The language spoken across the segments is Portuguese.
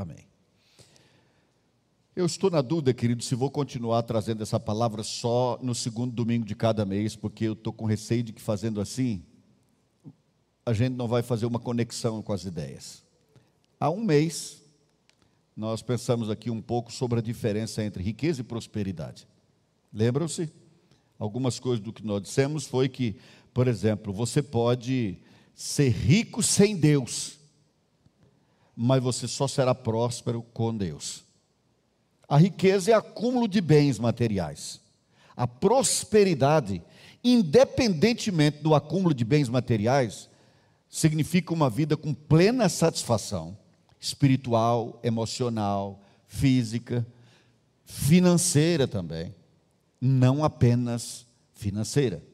Amém. Eu estou na dúvida, querido, se vou continuar trazendo essa palavra só no segundo domingo de cada mês, porque eu estou com receio de que fazendo assim, a gente não vai fazer uma conexão com as ideias. Há um mês, nós pensamos aqui um pouco sobre a diferença entre riqueza e prosperidade. Lembram-se? Algumas coisas do que nós dissemos foi que, por exemplo, você pode ser rico sem Deus, mas você só será próspero com Deus. A riqueza é acúmulo de bens materiais. A prosperidade, independentemente do acúmulo de bens materiais, significa uma vida com plena satisfação espiritual, emocional, física, financeira também, não apenas financeira.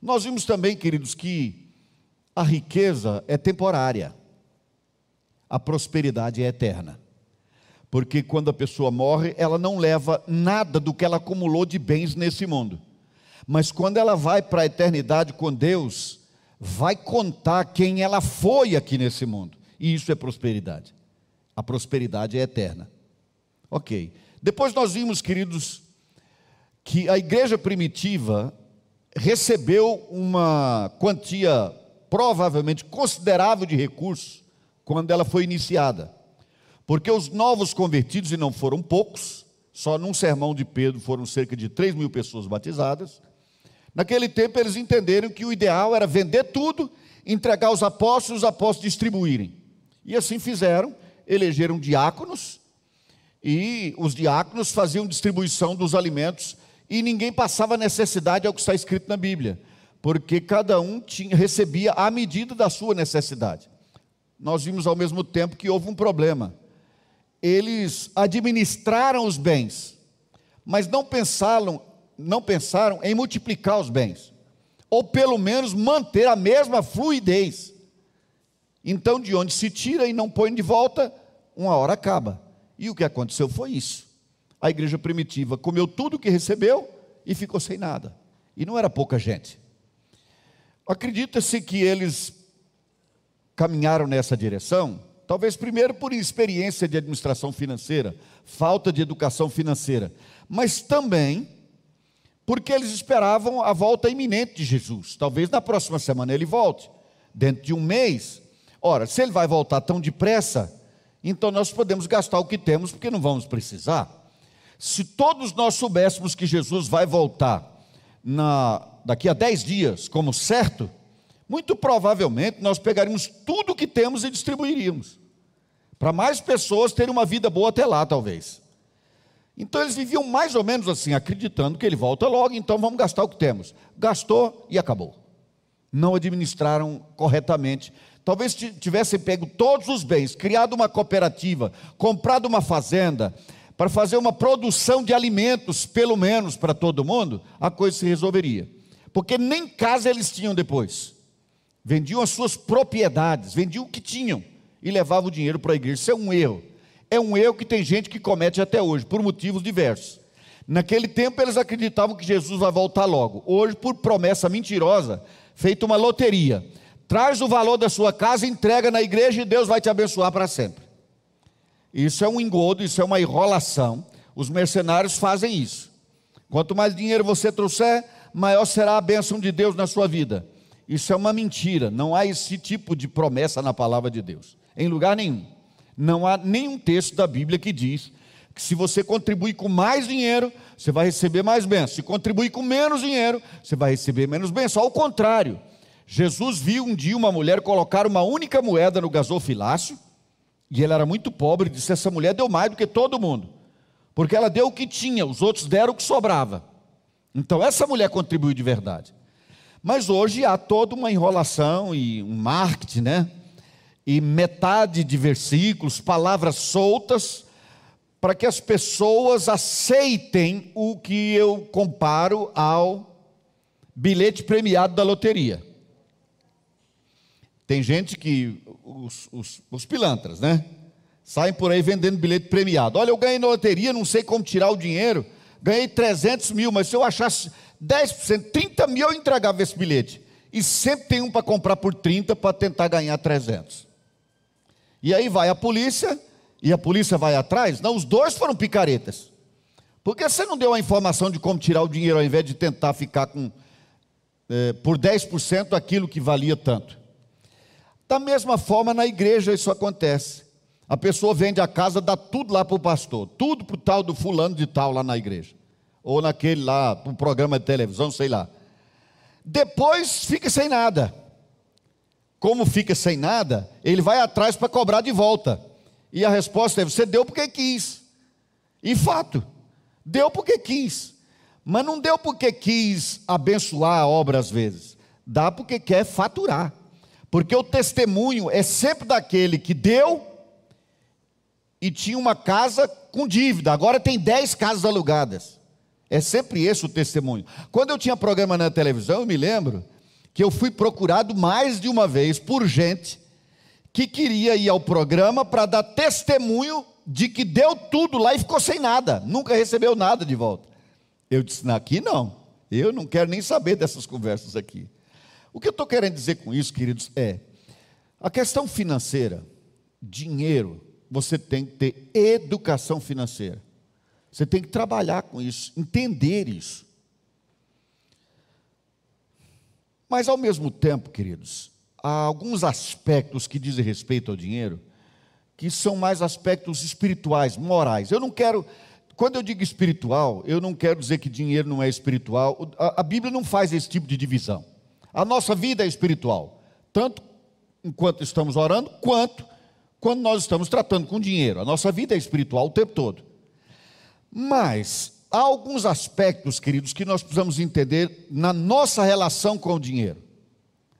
Nós vimos também, queridos, que a riqueza é temporária, a prosperidade é eterna. Porque quando a pessoa morre, ela não leva nada do que ela acumulou de bens nesse mundo. Mas quando ela vai para a eternidade com Deus, vai contar quem ela foi aqui nesse mundo. E isso é prosperidade. A prosperidade é eterna. Ok. Depois nós vimos, queridos, que a igreja primitiva recebeu uma quantia provavelmente considerável de recursos quando ela foi iniciada. Porque os novos convertidos, e não foram poucos, só num sermão de Pedro foram cerca de 3 mil pessoas batizadas, Naquele tempo eles entenderam que o ideal era vender tudo, entregar aos apóstolos, os apóstolos distribuírem. E assim fizeram, elegeram diáconos, e os diáconos faziam distribuição dos alimentos, e ninguém passava necessidade ao que está escrito na Bíblia, porque cada um tinha, recebia a medida da sua necessidade. Nós vimos ao mesmo tempo que houve um problema. Eles administraram os bens, mas não pensaram não pensaram em multiplicar os bens, ou pelo menos manter a mesma fluidez. Então, de onde se tira e não põe de volta, uma hora acaba. E o que aconteceu foi isso. A igreja primitiva comeu tudo que recebeu e ficou sem nada. E não era pouca gente. Acredita-se que eles caminharam nessa direção, talvez primeiro por experiência de administração financeira, falta de educação financeira, mas também porque eles esperavam a volta iminente de Jesus. Talvez na próxima semana ele volte, dentro de um mês. Ora, se ele vai voltar tão depressa, então nós podemos gastar o que temos, porque não vamos precisar. Se todos nós soubéssemos que Jesus vai voltar na, daqui a dez dias, como certo, muito provavelmente nós pegaríamos tudo o que temos e distribuiríamos. Para mais pessoas terem uma vida boa até lá, talvez. Então eles viviam mais ou menos assim, acreditando que ele volta logo, então vamos gastar o que temos. Gastou e acabou. Não administraram corretamente. Talvez tivessem pego todos os bens, criado uma cooperativa, comprado uma fazenda, para fazer uma produção de alimentos, pelo menos para todo mundo, a coisa se resolveria. Porque nem casa eles tinham depois. Vendiam as suas propriedades, vendiam o que tinham e levavam o dinheiro para a igreja. Isso é um erro é um erro que tem gente que comete até hoje, por motivos diversos. Naquele tempo eles acreditavam que Jesus vai voltar logo. Hoje, por promessa mentirosa, feita uma loteria. Traz o valor da sua casa, entrega na igreja e Deus vai te abençoar para sempre. Isso é um engodo, isso é uma enrolação. Os mercenários fazem isso. Quanto mais dinheiro você trouxer, maior será a bênção de Deus na sua vida. Isso é uma mentira, não há esse tipo de promessa na palavra de Deus, em lugar nenhum. Não há nenhum texto da Bíblia que diz que se você contribuir com mais dinheiro, você vai receber mais bênção. Se contribuir com menos dinheiro, você vai receber menos bênção. Ao contrário, Jesus viu um dia uma mulher colocar uma única moeda no gasofilácio, e ele era muito pobre, disse: Essa mulher deu mais do que todo mundo, porque ela deu o que tinha, os outros deram o que sobrava. Então, essa mulher contribuiu de verdade. Mas hoje há toda uma enrolação e um marketing, né? e metade de versículos, palavras soltas, para que as pessoas aceitem o que eu comparo ao bilhete premiado da loteria. Tem gente que, os, os, os pilantras, né? Saem por aí vendendo bilhete premiado. Olha, eu ganhei na loteria, não sei como tirar o dinheiro, ganhei 300 mil, mas se eu achasse 10%, 30 mil, eu entregava esse bilhete. E sempre tem um para comprar por 30 para tentar ganhar 300. E aí vai a polícia e a polícia vai atrás? Não, os dois foram picaretas. Por que você não deu a informação de como tirar o dinheiro ao invés de tentar ficar com é, por 10% aquilo que valia tanto? Da mesma forma, na igreja isso acontece. A pessoa vende a casa, dá tudo lá para o pastor, tudo para o tal do fulano de tal lá na igreja. Ou naquele lá, um programa de televisão, sei lá. Depois fica sem nada. Como fica sem nada, ele vai atrás para cobrar de volta. E a resposta é: você deu porque quis. E fato, deu porque quis. Mas não deu porque quis abençoar a obra às vezes. Dá porque quer faturar. Porque o testemunho é sempre daquele que deu e tinha uma casa com dívida, agora tem 10 casas alugadas. É sempre esse o testemunho. Quando eu tinha programa na televisão, eu me lembro que eu fui procurado mais de uma vez por gente que queria ir ao programa para dar testemunho de que deu tudo lá e ficou sem nada, nunca recebeu nada de volta. Eu disse: aqui não, eu não quero nem saber dessas conversas aqui. O que eu estou querendo dizer com isso, queridos, é a questão financeira, dinheiro, você tem que ter educação financeira. Você tem que trabalhar com isso, entender isso. Mas ao mesmo tempo, queridos, há alguns aspectos que dizem respeito ao dinheiro que são mais aspectos espirituais, morais. Eu não quero, quando eu digo espiritual, eu não quero dizer que dinheiro não é espiritual. A, a Bíblia não faz esse tipo de divisão. A nossa vida é espiritual, tanto enquanto estamos orando, quanto quando nós estamos tratando com dinheiro. A nossa vida é espiritual o tempo todo. Mas há alguns aspectos, queridos, que nós precisamos entender na nossa relação com o dinheiro.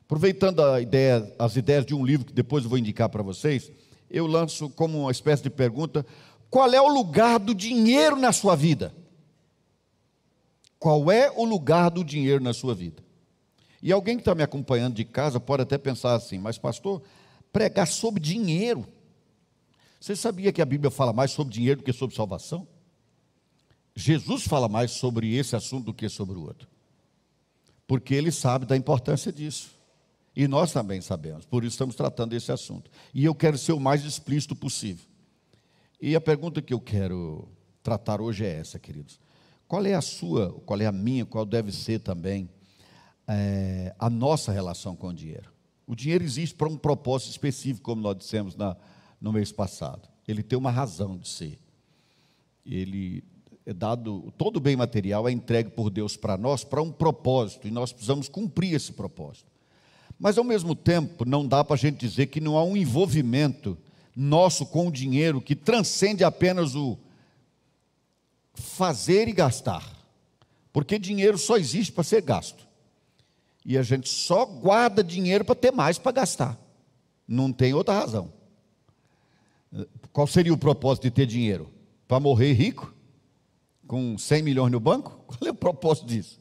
Aproveitando ideia, as ideias de um livro que depois eu vou indicar para vocês, eu lanço como uma espécie de pergunta: qual é o lugar do dinheiro na sua vida? Qual é o lugar do dinheiro na sua vida? E alguém que está me acompanhando de casa pode até pensar assim, mas pastor, pregar sobre dinheiro. Você sabia que a Bíblia fala mais sobre dinheiro do que sobre salvação? Jesus fala mais sobre esse assunto do que sobre o outro. Porque ele sabe da importância disso. E nós também sabemos, por isso estamos tratando desse assunto. E eu quero ser o mais explícito possível. E a pergunta que eu quero tratar hoje é essa, queridos. Qual é a sua, qual é a minha, qual deve ser também é, a nossa relação com o dinheiro? O dinheiro existe para um propósito específico, como nós dissemos na, no mês passado. Ele tem uma razão de ser. Ele é dado, todo bem material é entregue por Deus para nós para um propósito, e nós precisamos cumprir esse propósito. Mas, ao mesmo tempo, não dá para a gente dizer que não há um envolvimento nosso com o dinheiro que transcende apenas o fazer e gastar. Porque dinheiro só existe para ser gasto. E a gente só guarda dinheiro para ter mais para gastar. Não tem outra razão. Qual seria o propósito de ter dinheiro? Para morrer rico? com 100 milhões no banco? Qual é o propósito disso?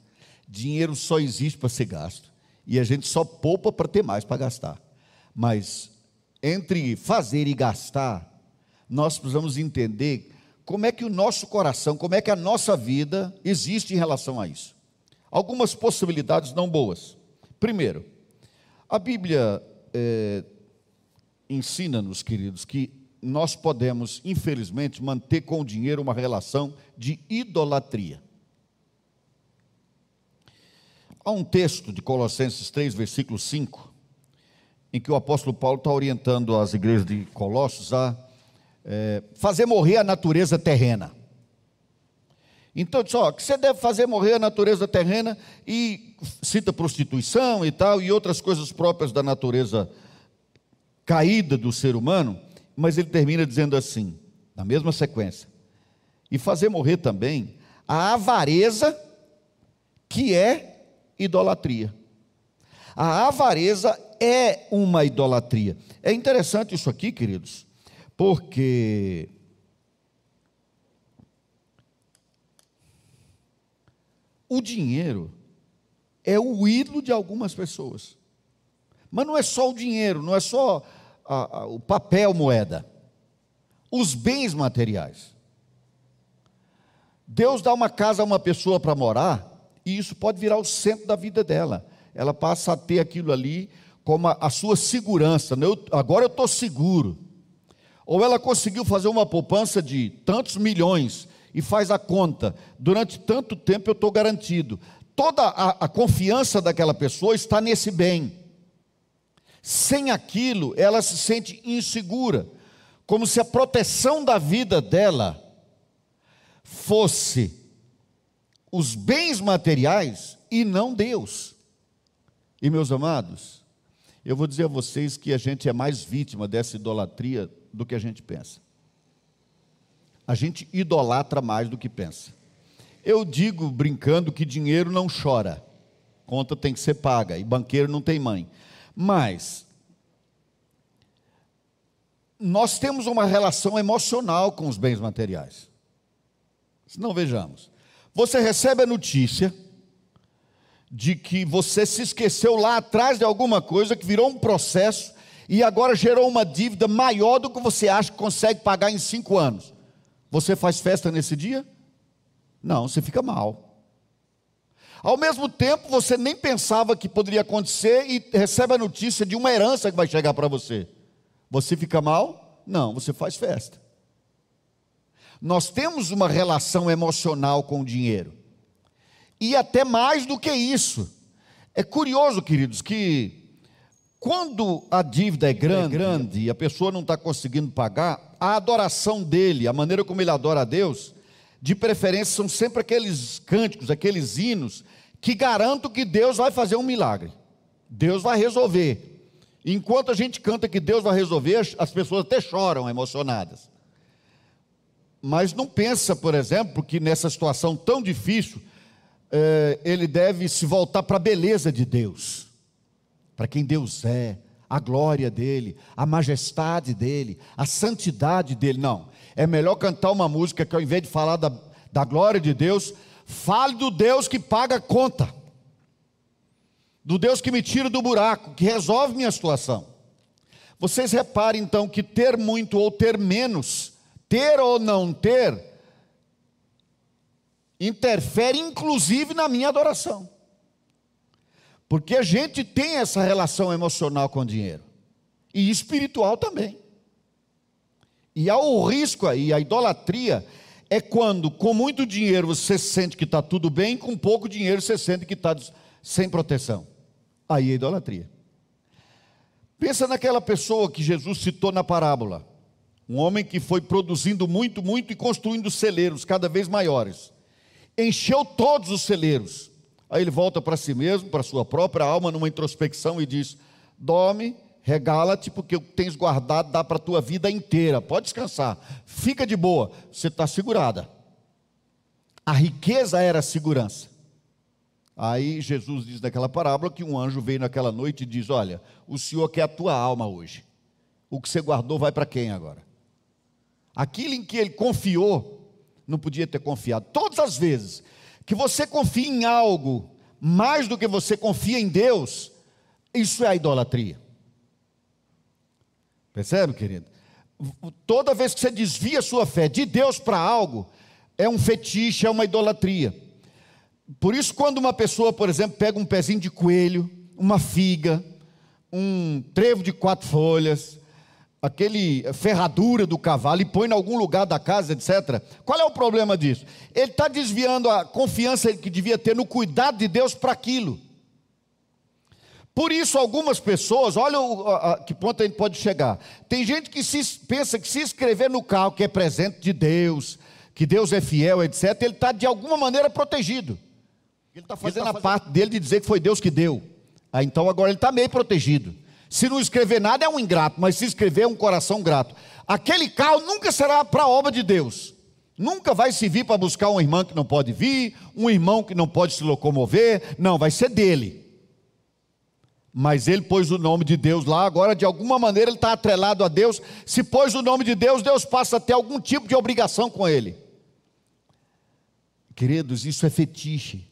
Dinheiro só existe para ser gasto. E a gente só poupa para ter mais para gastar. Mas entre fazer e gastar, nós precisamos entender como é que o nosso coração, como é que a nossa vida existe em relação a isso. Algumas possibilidades não boas. Primeiro, a Bíblia é, ensina-nos, queridos, que nós podemos, infelizmente, manter com o dinheiro uma relação de idolatria. Há um texto de Colossenses 3, versículo 5, em que o apóstolo Paulo está orientando as igrejas de Colossos a é, fazer morrer a natureza terrena. Então, diz, ó, que você deve fazer morrer a natureza terrena e cita prostituição e tal, e outras coisas próprias da natureza caída do ser humano mas ele termina dizendo assim, na mesma sequência: e fazer morrer também a avareza, que é idolatria. A avareza é uma idolatria. É interessante isso aqui, queridos, porque o dinheiro é o ídolo de algumas pessoas. Mas não é só o dinheiro, não é só a, a, o papel moeda, os bens materiais. Deus dá uma casa a uma pessoa para morar, e isso pode virar o centro da vida dela. Ela passa a ter aquilo ali como a, a sua segurança. Né? Eu, agora eu estou seguro. ou ela conseguiu fazer uma poupança de tantos milhões e faz a conta, durante tanto tempo eu estou garantido. Toda a, a confiança daquela pessoa está nesse bem. Sem aquilo, ela se sente insegura, como se a proteção da vida dela fosse os bens materiais e não Deus. E meus amados, eu vou dizer a vocês que a gente é mais vítima dessa idolatria do que a gente pensa. A gente idolatra mais do que pensa. Eu digo brincando que dinheiro não chora, conta tem que ser paga e banqueiro não tem mãe. Mas nós temos uma relação emocional com os bens materiais. Se não vejamos, você recebe a notícia de que você se esqueceu lá atrás de alguma coisa que virou um processo e agora gerou uma dívida maior do que você acha que consegue pagar em cinco anos. Você faz festa nesse dia? Não, você fica mal. Ao mesmo tempo, você nem pensava que poderia acontecer e recebe a notícia de uma herança que vai chegar para você. Você fica mal? Não, você faz festa. Nós temos uma relação emocional com o dinheiro. E até mais do que isso. É curioso, queridos, que quando a dívida é grande, é grande e a pessoa não está conseguindo pagar, a adoração dele, a maneira como ele adora a Deus, de preferência são sempre aqueles cânticos, aqueles hinos que garantam que Deus vai fazer um milagre. Deus vai resolver. Enquanto a gente canta que Deus vai resolver, as pessoas até choram emocionadas. Mas não pensa, por exemplo, que nessa situação tão difícil, eh, ele deve se voltar para a beleza de Deus, para quem Deus é, a glória dele, a majestade dele, a santidade dele. Não. É melhor cantar uma música que ao invés de falar da, da glória de Deus, fale do Deus que paga a conta, do Deus que me tira do buraco, que resolve minha situação. Vocês reparem então que ter muito ou ter menos, ter ou não ter, interfere inclusive na minha adoração. Porque a gente tem essa relação emocional com o dinheiro e espiritual também. E há o risco aí, a idolatria é quando com muito dinheiro você sente que está tudo bem, com pouco dinheiro você sente que está sem proteção. Aí é idolatria. Pensa naquela pessoa que Jesus citou na parábola. Um homem que foi produzindo muito, muito e construindo celeiros cada vez maiores. Encheu todos os celeiros. Aí ele volta para si mesmo, para sua própria alma, numa introspecção e diz: Dorme regala-te, porque o que tens guardado dá para a tua vida inteira. Pode descansar, fica de boa, você está segurada. A riqueza era a segurança. Aí Jesus diz naquela parábola que um anjo veio naquela noite e diz: Olha, o Senhor quer a tua alma hoje. O que você guardou vai para quem agora? Aquilo em que ele confiou, não podia ter confiado. Todas as vezes que você confia em algo mais do que você confia em Deus, isso é a idolatria. Percebe, querido? Toda vez que você desvia sua fé de Deus para algo, é um fetiche, é uma idolatria. Por isso, quando uma pessoa, por exemplo, pega um pezinho de coelho, uma figa, um trevo de quatro folhas, aquele ferradura do cavalo e põe em algum lugar da casa, etc. Qual é o problema disso? Ele está desviando a confiança que devia ter no cuidado de Deus para aquilo. Por isso, algumas pessoas, olha o, a, a, que ponto a gente pode chegar. Tem gente que se, pensa que se escrever no carro que é presente de Deus, que Deus é fiel, etc., ele está de alguma maneira protegido. Ele está fazendo, tá fazendo a parte dele de dizer que foi Deus que deu. Ah, então agora ele está meio protegido. Se não escrever nada é um ingrato, mas se escrever é um coração grato. Aquele carro nunca será para a obra de Deus. Nunca vai servir para buscar uma irmã que não pode vir, um irmão que não pode se locomover. Não, vai ser dele. Mas ele pôs o nome de Deus lá, agora de alguma maneira ele está atrelado a Deus. Se pôs o nome de Deus, Deus passa a ter algum tipo de obrigação com ele. Queridos, isso é fetiche.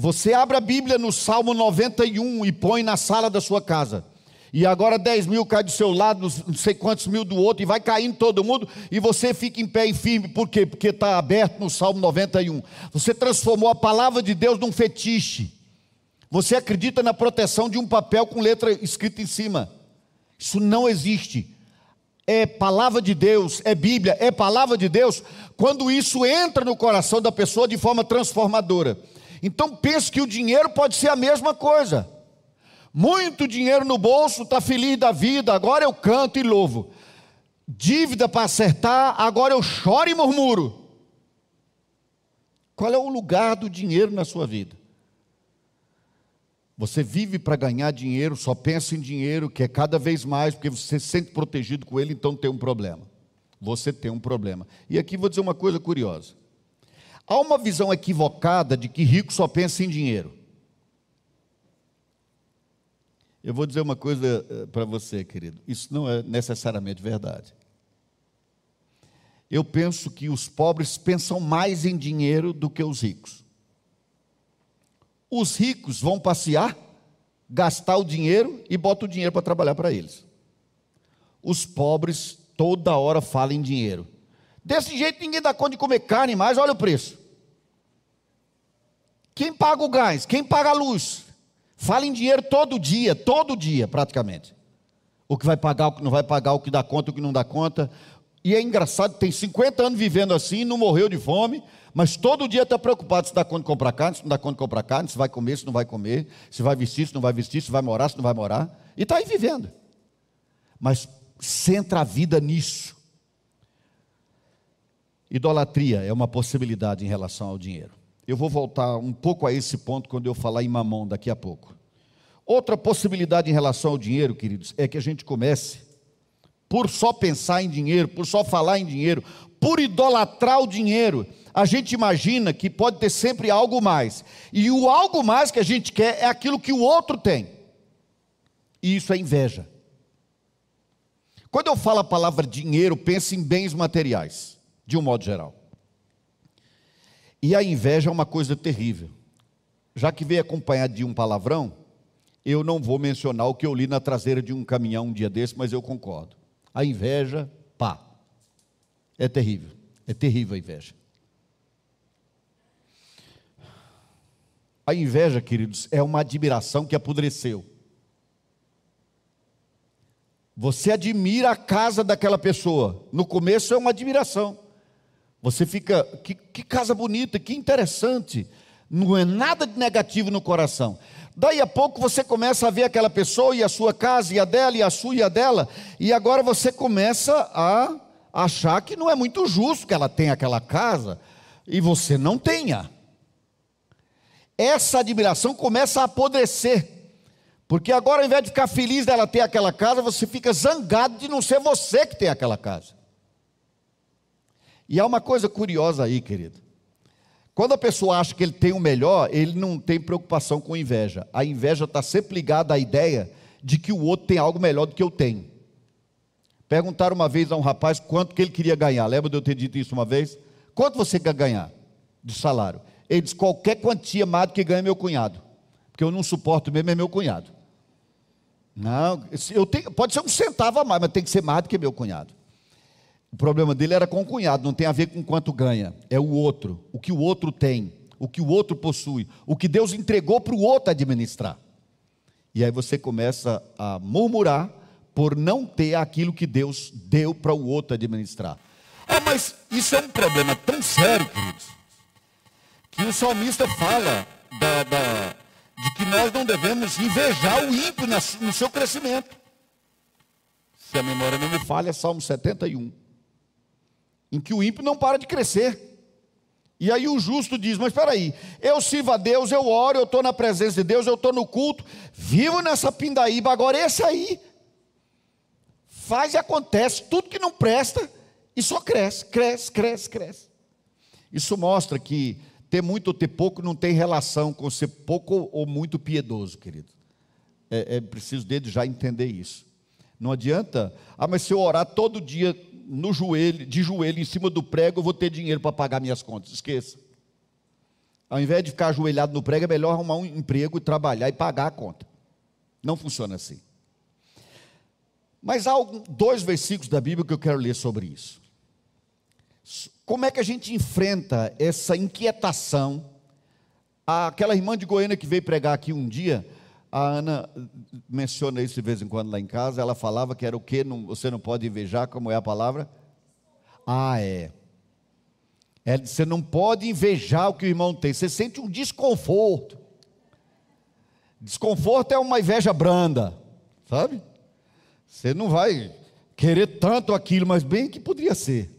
Você abre a Bíblia no Salmo 91 e põe na sala da sua casa. E agora 10 mil cai do seu lado, não sei quantos mil do outro, e vai caindo todo mundo, e você fica em pé e firme. Por quê? Porque está aberto no Salmo 91. Você transformou a palavra de Deus num fetiche. Você acredita na proteção de um papel com letra escrita em cima. Isso não existe. é palavra de Deus, é Bíblia, é palavra de Deus, quando isso entra no coração da pessoa de forma transformadora. Então pense que o dinheiro pode ser a mesma coisa. Muito dinheiro no bolso, está feliz da vida, agora eu canto e louvo. Dívida para acertar, agora eu choro e murmuro. Qual é o lugar do dinheiro na sua vida? Você vive para ganhar dinheiro, só pensa em dinheiro, quer cada vez mais, porque você se sente protegido com ele, então tem um problema. Você tem um problema. E aqui vou dizer uma coisa curiosa. Há uma visão equivocada de que rico só pensa em dinheiro. Eu vou dizer uma coisa eh, para você, querido. Isso não é necessariamente verdade. Eu penso que os pobres pensam mais em dinheiro do que os ricos. Os ricos vão passear, gastar o dinheiro e botam o dinheiro para trabalhar para eles. Os pobres toda hora falam em dinheiro. Desse jeito ninguém dá conta de comer carne mais, olha o preço. Quem paga o gás? Quem paga a luz? Fala em dinheiro todo dia, todo dia praticamente. O que vai pagar, o que não vai pagar, o que dá conta, o que não dá conta. E é engraçado, tem 50 anos vivendo assim, não morreu de fome, mas todo dia está preocupado se dá conta de comprar carne, se não dá conta de comprar carne, se vai comer, se não vai comer, se vai vestir, se não vai vestir, se vai morar, se não vai morar. E está aí vivendo. Mas centra a vida nisso. Idolatria é uma possibilidade em relação ao dinheiro. Eu vou voltar um pouco a esse ponto quando eu falar em mamão daqui a pouco. Outra possibilidade em relação ao dinheiro, queridos, é que a gente comece por só pensar em dinheiro, por só falar em dinheiro, por idolatrar o dinheiro, a gente imagina que pode ter sempre algo mais. E o algo mais que a gente quer é aquilo que o outro tem. E isso é inveja. Quando eu falo a palavra dinheiro, pense em bens materiais, de um modo geral. E a inveja é uma coisa terrível. Já que veio acompanhado de um palavrão, eu não vou mencionar o que eu li na traseira de um caminhão um dia desse, mas eu concordo. A inveja, pá, é terrível. É terrível a inveja. A inveja, queridos, é uma admiração que apodreceu. Você admira a casa daquela pessoa. No começo é uma admiração. Você fica, que, que casa bonita, que interessante. Não é nada de negativo no coração. Daí a pouco você começa a ver aquela pessoa e a sua casa, e a dela, e a sua e a dela, e agora você começa a achar que não é muito justo que ela tenha aquela casa e você não tenha. Essa admiração começa a apodrecer, porque agora, ao invés de ficar feliz dela ter aquela casa, você fica zangado de não ser você que tem aquela casa. E há uma coisa curiosa aí, querido. Quando a pessoa acha que ele tem o melhor, ele não tem preocupação com inveja. A inveja está sempre ligada à ideia de que o outro tem algo melhor do que eu tenho. Perguntaram uma vez a um rapaz quanto que ele queria ganhar. Lembra de eu ter dito isso uma vez? Quanto você quer ganhar de salário? Ele disse: qualquer quantia mais do que ganha meu cunhado. Porque eu não suporto mesmo é meu cunhado. Não, eu tenho, pode ser um centavo a mais, mas tem que ser mais do que meu cunhado. O problema dele era com o cunhado, não tem a ver com quanto ganha, é o outro, o que o outro tem, o que o outro possui, o que Deus entregou para o outro administrar. E aí você começa a murmurar por não ter aquilo que Deus deu para o outro administrar. Ah, mas isso é um problema tão sério, queridos, que o salmista fala da, da, de que nós não devemos invejar o ímpio no seu crescimento. Se a memória não me falha, Salmo 71 em que o ímpio não para de crescer. E aí o justo diz: Mas espera aí, eu sirvo a Deus, eu oro, eu estou na presença de Deus, eu estou no culto, vivo nessa pindaíba, agora esse aí faz e acontece tudo que não presta e só cresce, cresce, cresce, cresce. Isso mostra que ter muito ou ter pouco não tem relação com ser pouco ou muito piedoso, querido. É, é preciso dele já entender isso. Não adianta, ah, mas se eu orar todo dia no joelho, de joelho em cima do prego, eu vou ter dinheiro para pagar minhas contas. Esqueça. Ao invés de ficar ajoelhado no prego, é melhor arrumar um emprego e trabalhar e pagar a conta. Não funciona assim. Mas há dois versículos da Bíblia que eu quero ler sobre isso. Como é que a gente enfrenta essa inquietação? Aquela irmã de Goiânia que veio pregar aqui um dia, A Ana menciona isso de vez em quando lá em casa. Ela falava que era o que você não pode invejar, como é a palavra? Ah, é. é. Você não pode invejar o que o irmão tem. Você sente um desconforto. Desconforto é uma inveja branda, sabe? Você não vai querer tanto aquilo, mas bem que poderia ser.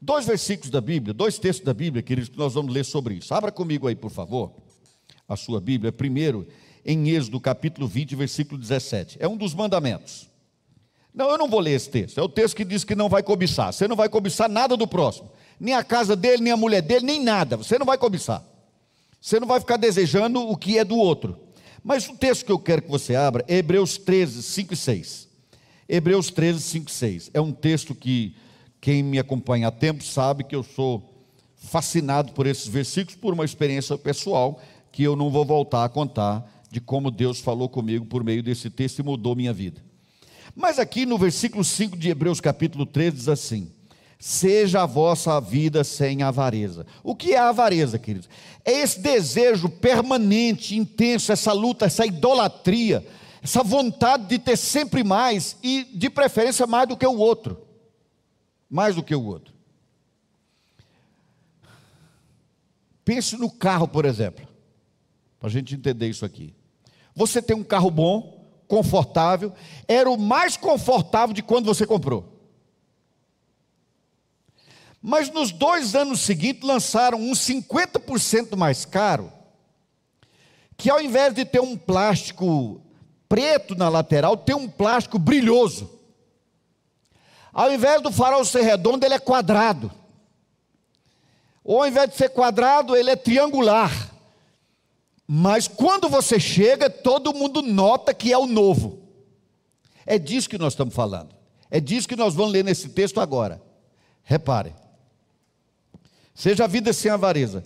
Dois versículos da Bíblia, dois textos da Bíblia, queridos, que nós vamos ler sobre isso. Abra comigo aí, por favor, a sua Bíblia. Primeiro, em Êxodo capítulo 20, versículo 17. É um dos mandamentos. Não, eu não vou ler esse texto. É o texto que diz que não vai cobiçar. Você não vai cobiçar nada do próximo. Nem a casa dele, nem a mulher dele, nem nada. Você não vai cobiçar. Você não vai ficar desejando o que é do outro. Mas o texto que eu quero que você abra é Hebreus 13, 5 e 6. Hebreus 13, 5 e 6. É um texto que quem me acompanha há tempo sabe que eu sou fascinado por esses versículos, por uma experiência pessoal que eu não vou voltar a contar de como Deus falou comigo por meio desse texto e mudou minha vida. Mas aqui no versículo 5 de Hebreus capítulo 13 diz assim: Seja a vossa vida sem avareza. O que é avareza, queridos? É esse desejo permanente, intenso, essa luta, essa idolatria, essa vontade de ter sempre mais e, de preferência, mais do que o outro. Mais do que o outro. Pense no carro, por exemplo, para a gente entender isso aqui. Você tem um carro bom, confortável, era o mais confortável de quando você comprou. Mas nos dois anos seguintes lançaram um 50% mais caro, que ao invés de ter um plástico preto na lateral, tem um plástico brilhoso. Ao invés do farol ser redondo, ele é quadrado. Ou ao invés de ser quadrado, ele é triangular. Mas quando você chega, todo mundo nota que é o novo. É disso que nós estamos falando. É disso que nós vamos ler nesse texto agora. Repare. Seja a vida sem avareza.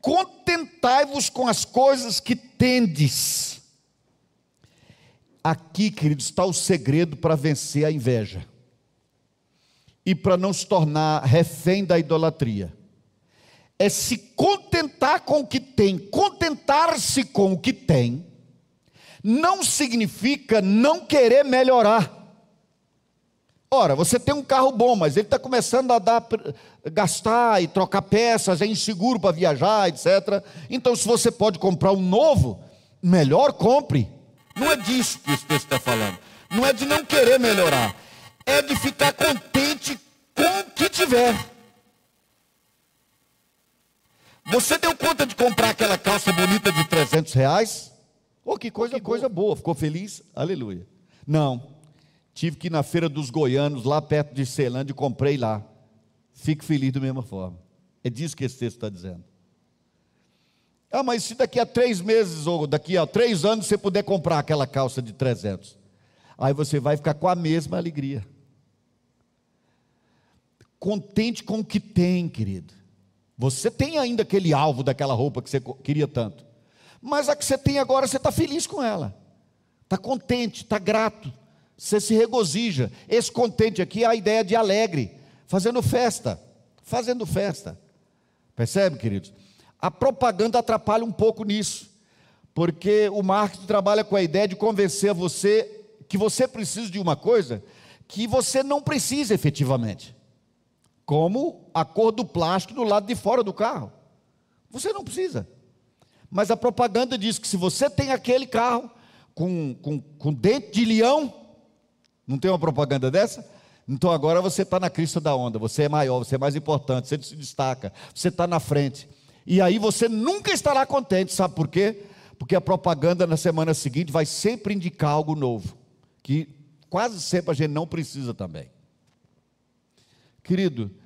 Contentai-vos com as coisas que tendes. Aqui, queridos, está o segredo para vencer a inveja e para não se tornar refém da idolatria é se contentar com o que tem. Contentar-se com o que tem não significa não querer melhorar. Ora, você tem um carro bom, mas ele está começando a dar, gastar e trocar peças, é inseguro para viajar, etc. Então, se você pode comprar um novo, melhor compre. Não é disso que esse texto está falando. Não é de não querer melhorar. É de ficar contente com o que tiver. Você deu conta de comprar aquela calça bonita de 300 reais? Oh, que coisa, que coisa boa. Ficou feliz? Aleluia. Não. Tive que ir na feira dos goianos, lá perto de Ceilândia, e comprei lá. Fico feliz da mesma forma. É disso que esse texto está dizendo. Ah, mas se daqui a três meses ou daqui a três anos você puder comprar aquela calça de 300, aí você vai ficar com a mesma alegria. Contente com o que tem, querido. Você tem ainda aquele alvo daquela roupa que você queria tanto. Mas a que você tem agora, você está feliz com ela. Está contente, está grato. Você se regozija. Esse contente aqui é a ideia de alegre, fazendo festa. Fazendo festa. Percebe, queridos? A propaganda atrapalha um pouco nisso. Porque o marketing trabalha com a ideia de convencer você que você precisa de uma coisa que você não precisa efetivamente como a cor do plástico do lado de fora do carro. Você não precisa. Mas a propaganda diz que se você tem aquele carro com, com, com dente de leão, não tem uma propaganda dessa? Então agora você está na crista da onda, você é maior, você é mais importante, você se destaca, você está na frente. E aí você nunca estará contente, sabe por quê? Porque a propaganda na semana seguinte vai sempre indicar algo novo, que quase sempre a gente não precisa também. Querido,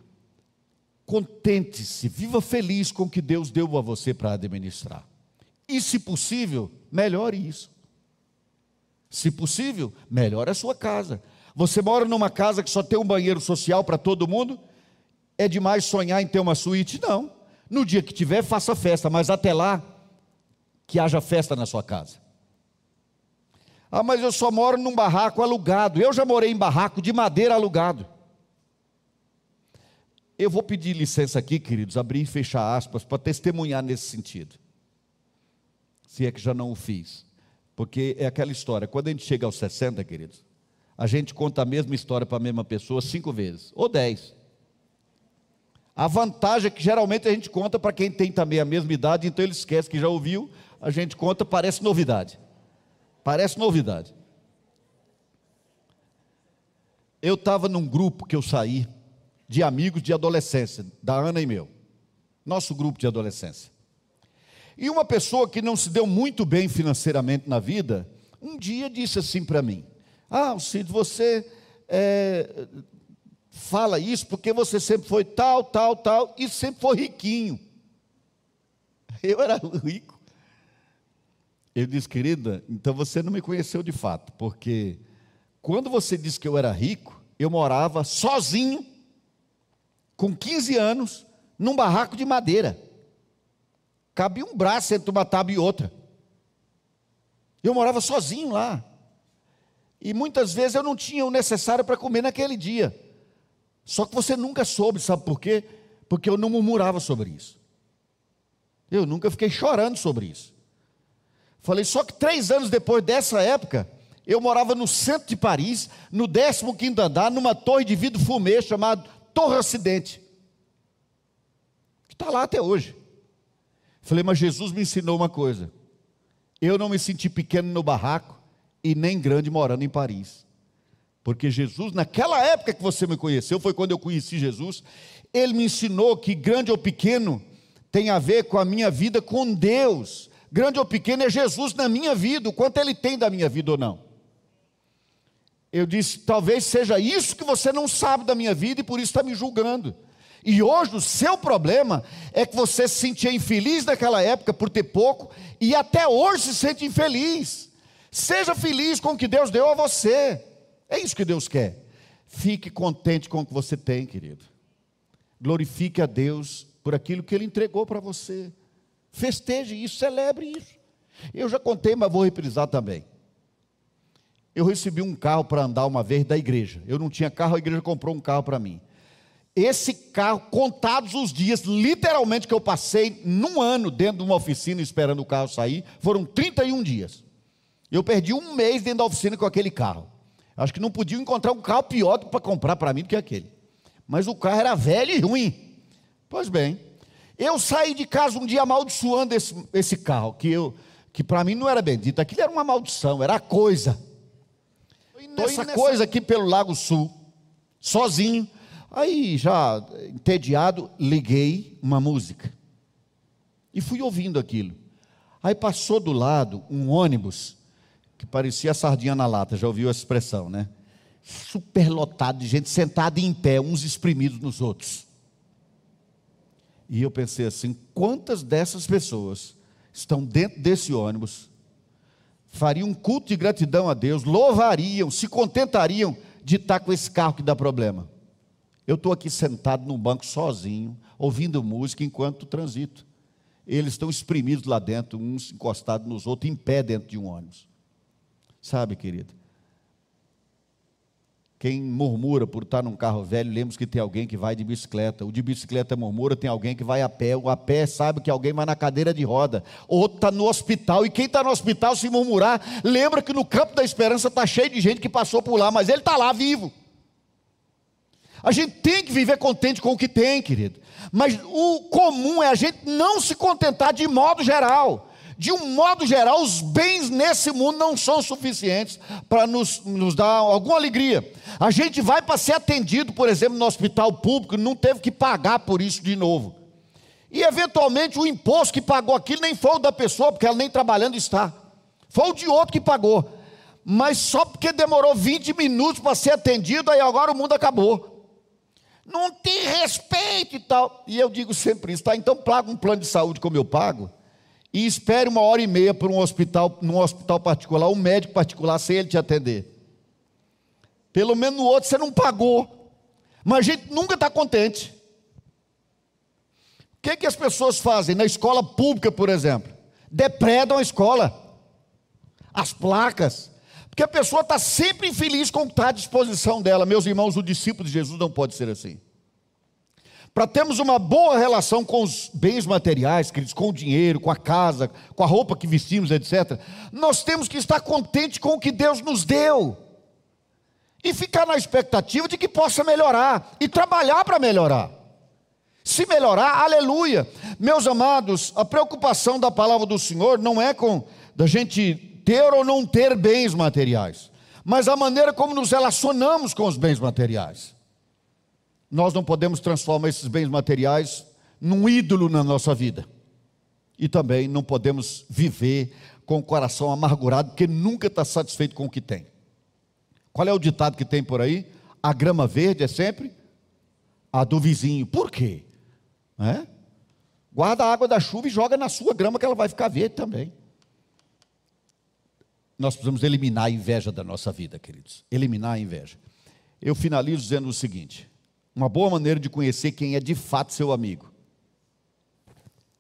Contente-se, viva feliz com o que Deus deu a você para administrar. E, se possível, melhore isso. Se possível, melhore a sua casa. Você mora numa casa que só tem um banheiro social para todo mundo? É demais sonhar em ter uma suíte? Não. No dia que tiver, faça festa, mas até lá, que haja festa na sua casa. Ah, mas eu só moro num barraco alugado. Eu já morei em barraco de madeira alugado. Eu vou pedir licença aqui, queridos, abrir e fechar aspas, para testemunhar nesse sentido. Se é que já não o fiz. Porque é aquela história, quando a gente chega aos 60, queridos, a gente conta a mesma história para a mesma pessoa cinco vezes, ou dez. A vantagem é que geralmente a gente conta para quem tem também a mesma idade, então ele esquece que já ouviu, a gente conta, parece novidade. Parece novidade. Eu estava num grupo que eu saí de amigos de adolescência, da Ana e meu. Nosso grupo de adolescência. E uma pessoa que não se deu muito bem financeiramente na vida, um dia disse assim para mim: Ah, Cid, você é, fala isso porque você sempre foi tal, tal, tal, e sempre foi riquinho. Eu era rico. Eu disse, querida, então você não me conheceu de fato, porque quando você disse que eu era rico, eu morava sozinho, com 15 anos, num barraco de madeira. Cabia um braço entre uma tábua e outra. Eu morava sozinho lá. E muitas vezes eu não tinha o necessário para comer naquele dia. Só que você nunca soube, sabe por quê? Porque eu não murmurava sobre isso. Eu nunca fiquei chorando sobre isso. Falei, só que três anos depois dessa época, eu morava no centro de Paris, no 15 andar, numa torre de vidro fumê chamada Torre Ocidente. Que está lá até hoje. Falei, mas Jesus me ensinou uma coisa. Eu não me senti pequeno no barraco e nem grande morando em Paris. Porque Jesus, naquela época que você me conheceu, foi quando eu conheci Jesus, ele me ensinou que grande ou pequeno tem a ver com a minha vida com Deus. Grande ou pequeno é Jesus na minha vida, o quanto ele tem da minha vida ou não. Eu disse, talvez seja isso que você não sabe da minha vida e por isso está me julgando. E hoje o seu problema é que você se sentia infeliz naquela época por ter pouco e até hoje se sente infeliz. Seja feliz com o que Deus deu a você. É isso que Deus quer. Fique contente com o que você tem, querido. Glorifique a Deus por aquilo que Ele entregou para você. Festeje isso, celebre isso. Eu já contei, mas vou reprisar também. Eu recebi um carro para andar uma vez da igreja. Eu não tinha carro, a igreja comprou um carro para mim. Esse carro, contados os dias, literalmente, que eu passei num ano dentro de uma oficina esperando o carro sair, foram 31 dias. Eu perdi um mês dentro da oficina com aquele carro. Acho que não podia encontrar um carro pior para comprar para mim do que aquele. Mas o carro era velho e ruim. Pois bem, eu saí de casa um dia amaldiçoando esse, esse carro, que, eu, que para mim não era bendito, aquilo era uma maldição, era coisa. Estou essa coisa aqui pelo Lago Sul, sozinho, Aí, já entediado, liguei uma música. E fui ouvindo aquilo. Aí passou do lado um ônibus que parecia a sardinha na lata, já ouviu essa expressão, né? Superlotado de gente sentada em pé, uns espremidos nos outros. E eu pensei assim: quantas dessas pessoas estão dentro desse ônibus, fariam um culto de gratidão a Deus, louvariam, se contentariam de estar com esse carro que dá problema? Eu estou aqui sentado num banco sozinho, ouvindo música enquanto transito. Eles estão espremidos lá dentro, uns encostados nos outros, em pé dentro de um ônibus. Sabe, querido? Quem murmura por estar num carro velho, lembra que tem alguém que vai de bicicleta. O de bicicleta murmura, tem alguém que vai a pé. O a pé sabe que alguém vai na cadeira de roda. Outro está no hospital. E quem está no hospital, se murmurar, lembra que no campo da esperança está cheio de gente que passou por lá, mas ele está lá vivo. A gente tem que viver contente com o que tem, querido. Mas o comum é a gente não se contentar de modo geral. De um modo geral, os bens nesse mundo não são suficientes para nos, nos dar alguma alegria. A gente vai para ser atendido, por exemplo, no hospital público, não teve que pagar por isso de novo. E eventualmente o imposto que pagou aquilo nem foi o da pessoa, porque ela nem trabalhando está. Foi o de outro que pagou. Mas só porque demorou 20 minutos para ser atendido, aí agora o mundo acabou não tem respeito e tal. E eu digo sempre isso, tá? Então paga um plano de saúde como eu pago e espere uma hora e meia para um hospital, num hospital particular, um médico particular, sem ele te atender. Pelo menos no outro você não pagou. Mas a gente nunca está contente. O que, que as pessoas fazem na escola pública, por exemplo? Depredam a escola, as placas, porque a pessoa está sempre infeliz com o que está à disposição dela. Meus irmãos, o discípulo de Jesus não pode ser assim. Para termos uma boa relação com os bens materiais, queridos, com o dinheiro, com a casa, com a roupa que vestimos, etc., nós temos que estar contentes com o que Deus nos deu. E ficar na expectativa de que possa melhorar e trabalhar para melhorar. Se melhorar, aleluia. Meus amados, a preocupação da palavra do Senhor não é com da gente ter ou não ter bens materiais, mas a maneira como nos relacionamos com os bens materiais nós não podemos transformar esses bens materiais num ídolo na nossa vida. E também não podemos viver com o coração amargurado, porque nunca está satisfeito com o que tem. Qual é o ditado que tem por aí? A grama verde é sempre a do vizinho. Por quê? É? Guarda a água da chuva e joga na sua grama que ela vai ficar verde também. Nós precisamos eliminar a inveja da nossa vida, queridos. Eliminar a inveja. Eu finalizo dizendo o seguinte: uma boa maneira de conhecer quem é de fato seu amigo.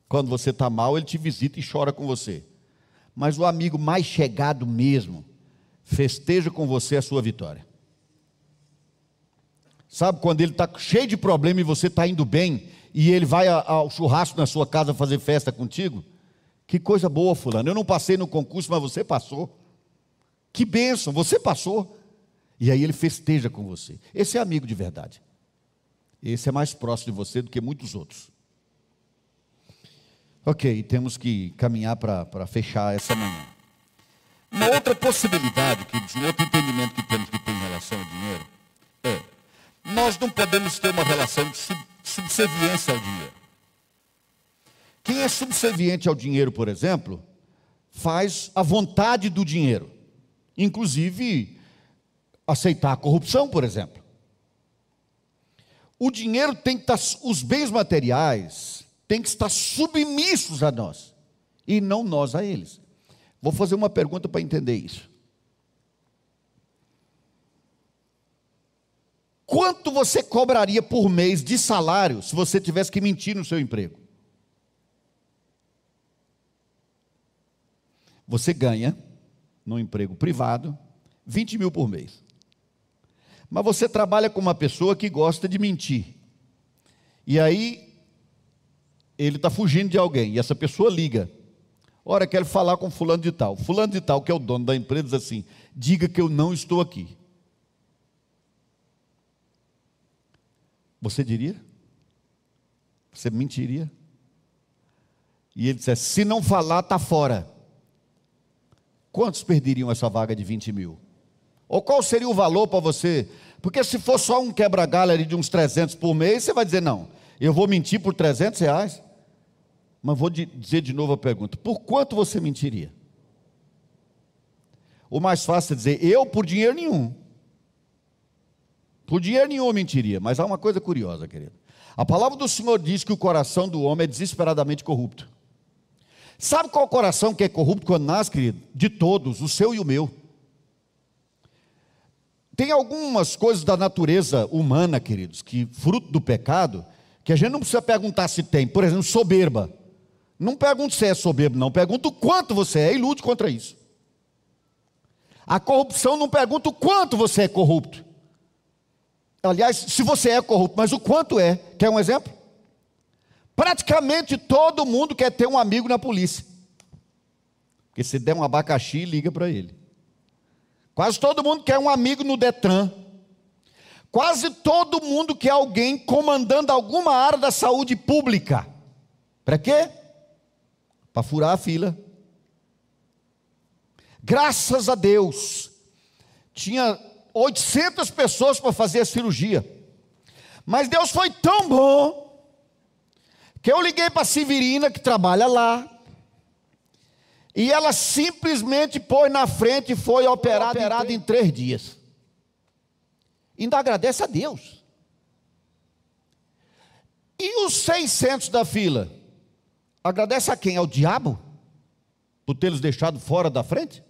Quando você está mal, ele te visita e chora com você. Mas o amigo mais chegado mesmo, festeja com você a sua vitória. Sabe quando ele está cheio de problema e você está indo bem, e ele vai ao churrasco na sua casa fazer festa contigo? Que coisa boa, fulano. Eu não passei no concurso, mas você passou. Que bênção, você passou. E aí ele festeja com você. Esse é amigo de verdade. Esse é mais próximo de você do que muitos outros. Ok, temos que caminhar para fechar essa manhã. Uma outra possibilidade, que um outro entendimento que temos que ter em relação ao dinheiro, é, nós não podemos ter uma relação de subserviência ao dinheiro. Quem é subserviente ao dinheiro, por exemplo, faz a vontade do dinheiro, inclusive aceitar a corrupção, por exemplo. O dinheiro tem que estar, os bens materiais têm que estar submissos a nós e não nós a eles. Vou fazer uma pergunta para entender isso. Quanto você cobraria por mês de salário se você tivesse que mentir no seu emprego? Você ganha, no emprego privado, 20 mil por mês. Mas você trabalha com uma pessoa que gosta de mentir. E aí, ele está fugindo de alguém, e essa pessoa liga. Ora, quero falar com fulano de tal. Fulano de tal, que é o dono da empresa, diz assim: diga que eu não estou aqui. Você diria? Você mentiria? E ele disse: se não falar, está fora. Quantos perderiam essa vaga de 20 mil? Ou qual seria o valor para você? Porque se for só um quebra-galho de uns 300 por mês, você vai dizer, não, eu vou mentir por 300 reais. Mas vou dizer de novo a pergunta: por quanto você mentiria? O mais fácil é dizer, eu por dinheiro nenhum. Por dinheiro nenhum mentiria. Mas há uma coisa curiosa, querido. A palavra do Senhor diz que o coração do homem é desesperadamente corrupto. Sabe qual coração que é corrupto quando nasce, querido? De todos, o seu e o meu. Tem algumas coisas da natureza humana, queridos, que fruto do pecado, que a gente não precisa perguntar se tem. Por exemplo, soberba. Não pergunte se é soberbo, não. Pergunta o quanto você é e lute contra isso. A corrupção não pergunta o quanto você é corrupto. Aliás, se você é corrupto, mas o quanto é. Quer um exemplo? Praticamente todo mundo quer ter um amigo na polícia. Porque se der um abacaxi, liga para ele. Quase todo mundo quer um amigo no Detran. Quase todo mundo quer alguém comandando alguma área da saúde pública. Para quê? Para furar a fila. Graças a Deus, tinha 800 pessoas para fazer a cirurgia. Mas Deus foi tão bom que eu liguei para a Severina, que trabalha lá, e ela simplesmente pôs na frente e foi operada, operada em, três dias. Ainda agradece a Deus. E os 600 da fila? Agradece a quem? Ao diabo? Por tê-los deixado fora da frente?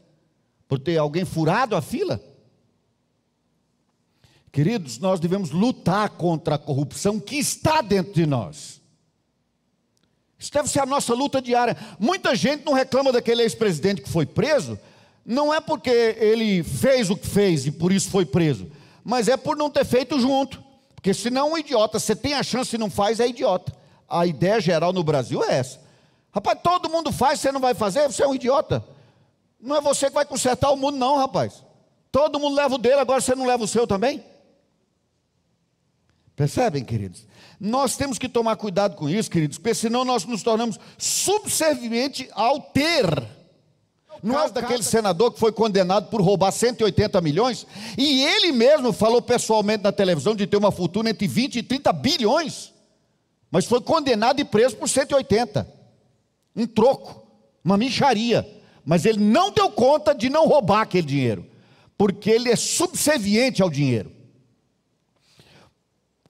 Por ter alguém furado a fila? Queridos, nós devemos lutar contra a corrupção que está dentro de nós. Isso deve ser a nossa luta diária. Muita gente não reclama daquele ex-presidente que foi preso, não é porque ele fez o que fez e por isso foi preso, mas é por não ter feito junto. Porque senão um idiota, você tem a chance e não faz, é idiota. A ideia geral no Brasil é essa. Rapaz, todo mundo faz, você não vai fazer, você é um idiota. Não é você que vai consertar o mundo, não, rapaz. Todo mundo leva o dele, agora você não leva o seu também? Percebem, queridos? Nós temos que tomar cuidado com isso, queridos, porque senão nós nos tornamos subservientes ao ter. No caso daquele senador que foi condenado por roubar 180 milhões, e ele mesmo falou pessoalmente na televisão de ter uma fortuna entre 20 e 30 bilhões, mas foi condenado e preso por 180. Um troco, uma micharia. Mas ele não deu conta de não roubar aquele dinheiro, porque ele é subserviente ao dinheiro.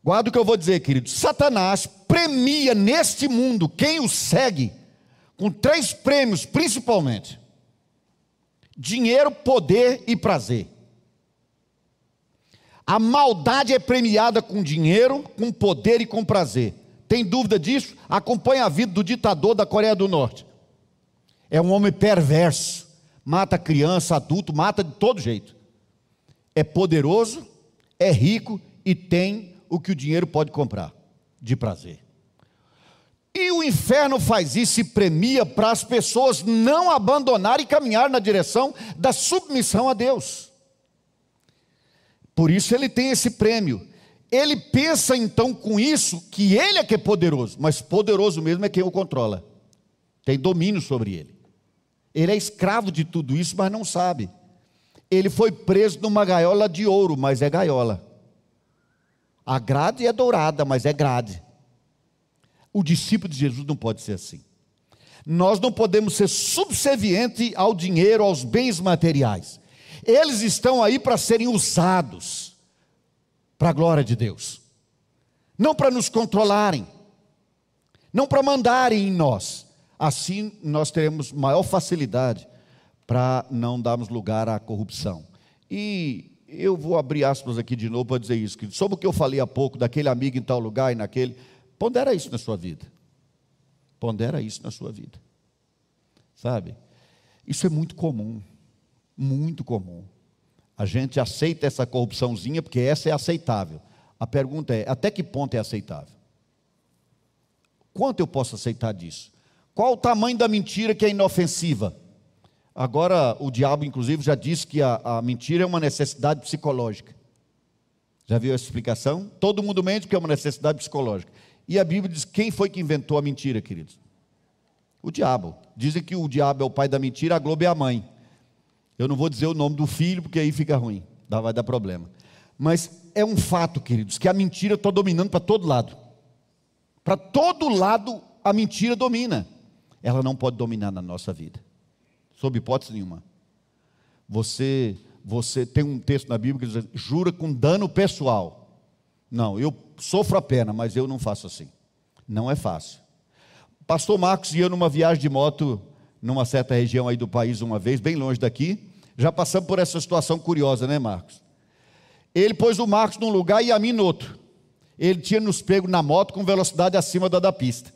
Guarda o que eu vou dizer, querido. Satanás premia neste mundo quem o segue com três prêmios, principalmente: dinheiro, poder e prazer. A maldade é premiada com dinheiro, com poder e com prazer. Tem dúvida disso? Acompanhe a vida do ditador da Coreia do Norte. É um homem perverso, mata criança, adulto, mata de todo jeito. É poderoso, é rico e tem o que o dinheiro pode comprar de prazer. E o inferno faz isso e premia para as pessoas não abandonarem e caminhar na direção da submissão a Deus. Por isso ele tem esse prêmio. Ele pensa então com isso que ele é que é poderoso, mas poderoso mesmo é quem o controla. Tem domínio sobre ele. Ele é escravo de tudo isso, mas não sabe. Ele foi preso numa gaiola de ouro, mas é gaiola. A grade é dourada, mas é grade. O discípulo de Jesus não pode ser assim. Nós não podemos ser subservientes ao dinheiro, aos bens materiais. Eles estão aí para serem usados para a glória de Deus, não para nos controlarem, não para mandarem em nós. Assim nós teremos maior facilidade para não darmos lugar à corrupção. E eu vou abrir aspas aqui de novo para dizer isso, que sobre o que eu falei há pouco, daquele amigo em tal lugar e naquele, pondera isso na sua vida. Pondera isso na sua vida. Sabe? Isso é muito comum. Muito comum. A gente aceita essa corrupçãozinha porque essa é aceitável. A pergunta é: até que ponto é aceitável? Quanto eu posso aceitar disso? Qual o tamanho da mentira que é inofensiva? Agora, o diabo, inclusive, já disse que a, a mentira é uma necessidade psicológica. Já viu essa explicação? Todo mundo mente porque é uma necessidade psicológica. E a Bíblia diz: quem foi que inventou a mentira, queridos? O diabo. Dizem que o diabo é o pai da mentira, a Globo é a mãe. Eu não vou dizer o nome do filho, porque aí fica ruim, vai dar problema. Mas é um fato, queridos, que a mentira está dominando para todo lado. Para todo lado a mentira domina. Ela não pode dominar na nossa vida sob hipótese nenhuma. Você, você tem um texto na Bíblia que diz: jura com dano pessoal. Não, eu sofro a pena, mas eu não faço assim. Não é fácil. Pastor Marcos ia numa viagem de moto numa certa região aí do país uma vez, bem longe daqui. Já passamos por essa situação curiosa, né, Marcos? Ele pôs o Marcos num lugar e a mim no outro. Ele tinha nos pego na moto com velocidade acima da da pista.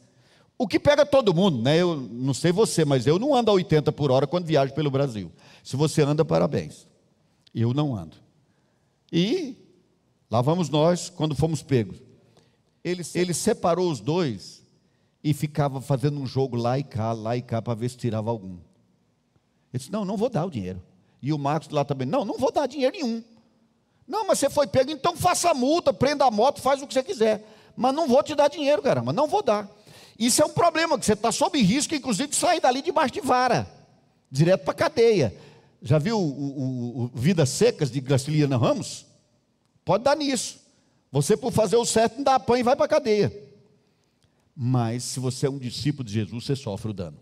O que pega todo mundo, né? Eu não sei você, mas eu não ando a 80 por hora quando viajo pelo Brasil. Se você anda, parabéns. Eu não ando. E lá vamos nós quando fomos pegos. Ele, ele separou os dois e ficava fazendo um jogo lá e cá, lá e cá, para ver se tirava algum. Ele disse: Não, não vou dar o dinheiro. E o Marcos lá também: Não, não vou dar dinheiro nenhum. Não, mas você foi pego, então faça a multa, prenda a moto, faz o que você quiser. Mas não vou te dar dinheiro, caramba, não vou dar. Isso é um problema, que você está sob risco, inclusive, de sair dali debaixo de vara, direto para a cadeia. Já viu o, o, o Vidas Secas de Graciliana Ramos? Pode dar nisso. Você, por fazer o certo, não dá pão e vai para a cadeia. Mas, se você é um discípulo de Jesus, você sofre o dano.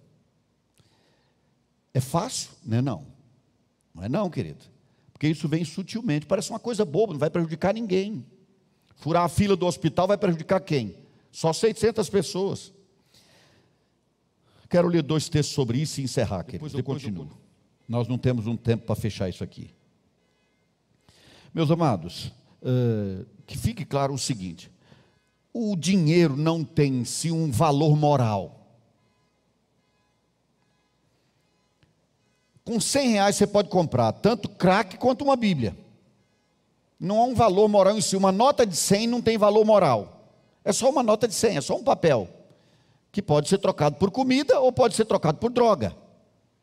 É fácil? Não é não. Não é não, querido. Porque isso vem sutilmente. Parece uma coisa boba, não vai prejudicar ninguém. Furar a fila do hospital vai prejudicar quem? Só 600 pessoas. Quero ler dois textos sobre isso e encerrar, queridos. Depois eu, continuo. Nós não temos um tempo para fechar isso aqui. Meus amados, uh, que fique claro o seguinte: o dinheiro não tem em si um valor moral. Com 100 reais você pode comprar tanto crack quanto uma Bíblia. Não há um valor moral em si. Uma nota de 100 não tem valor moral. É só uma nota de 100, é só um papel. Que pode ser trocado por comida ou pode ser trocado por droga.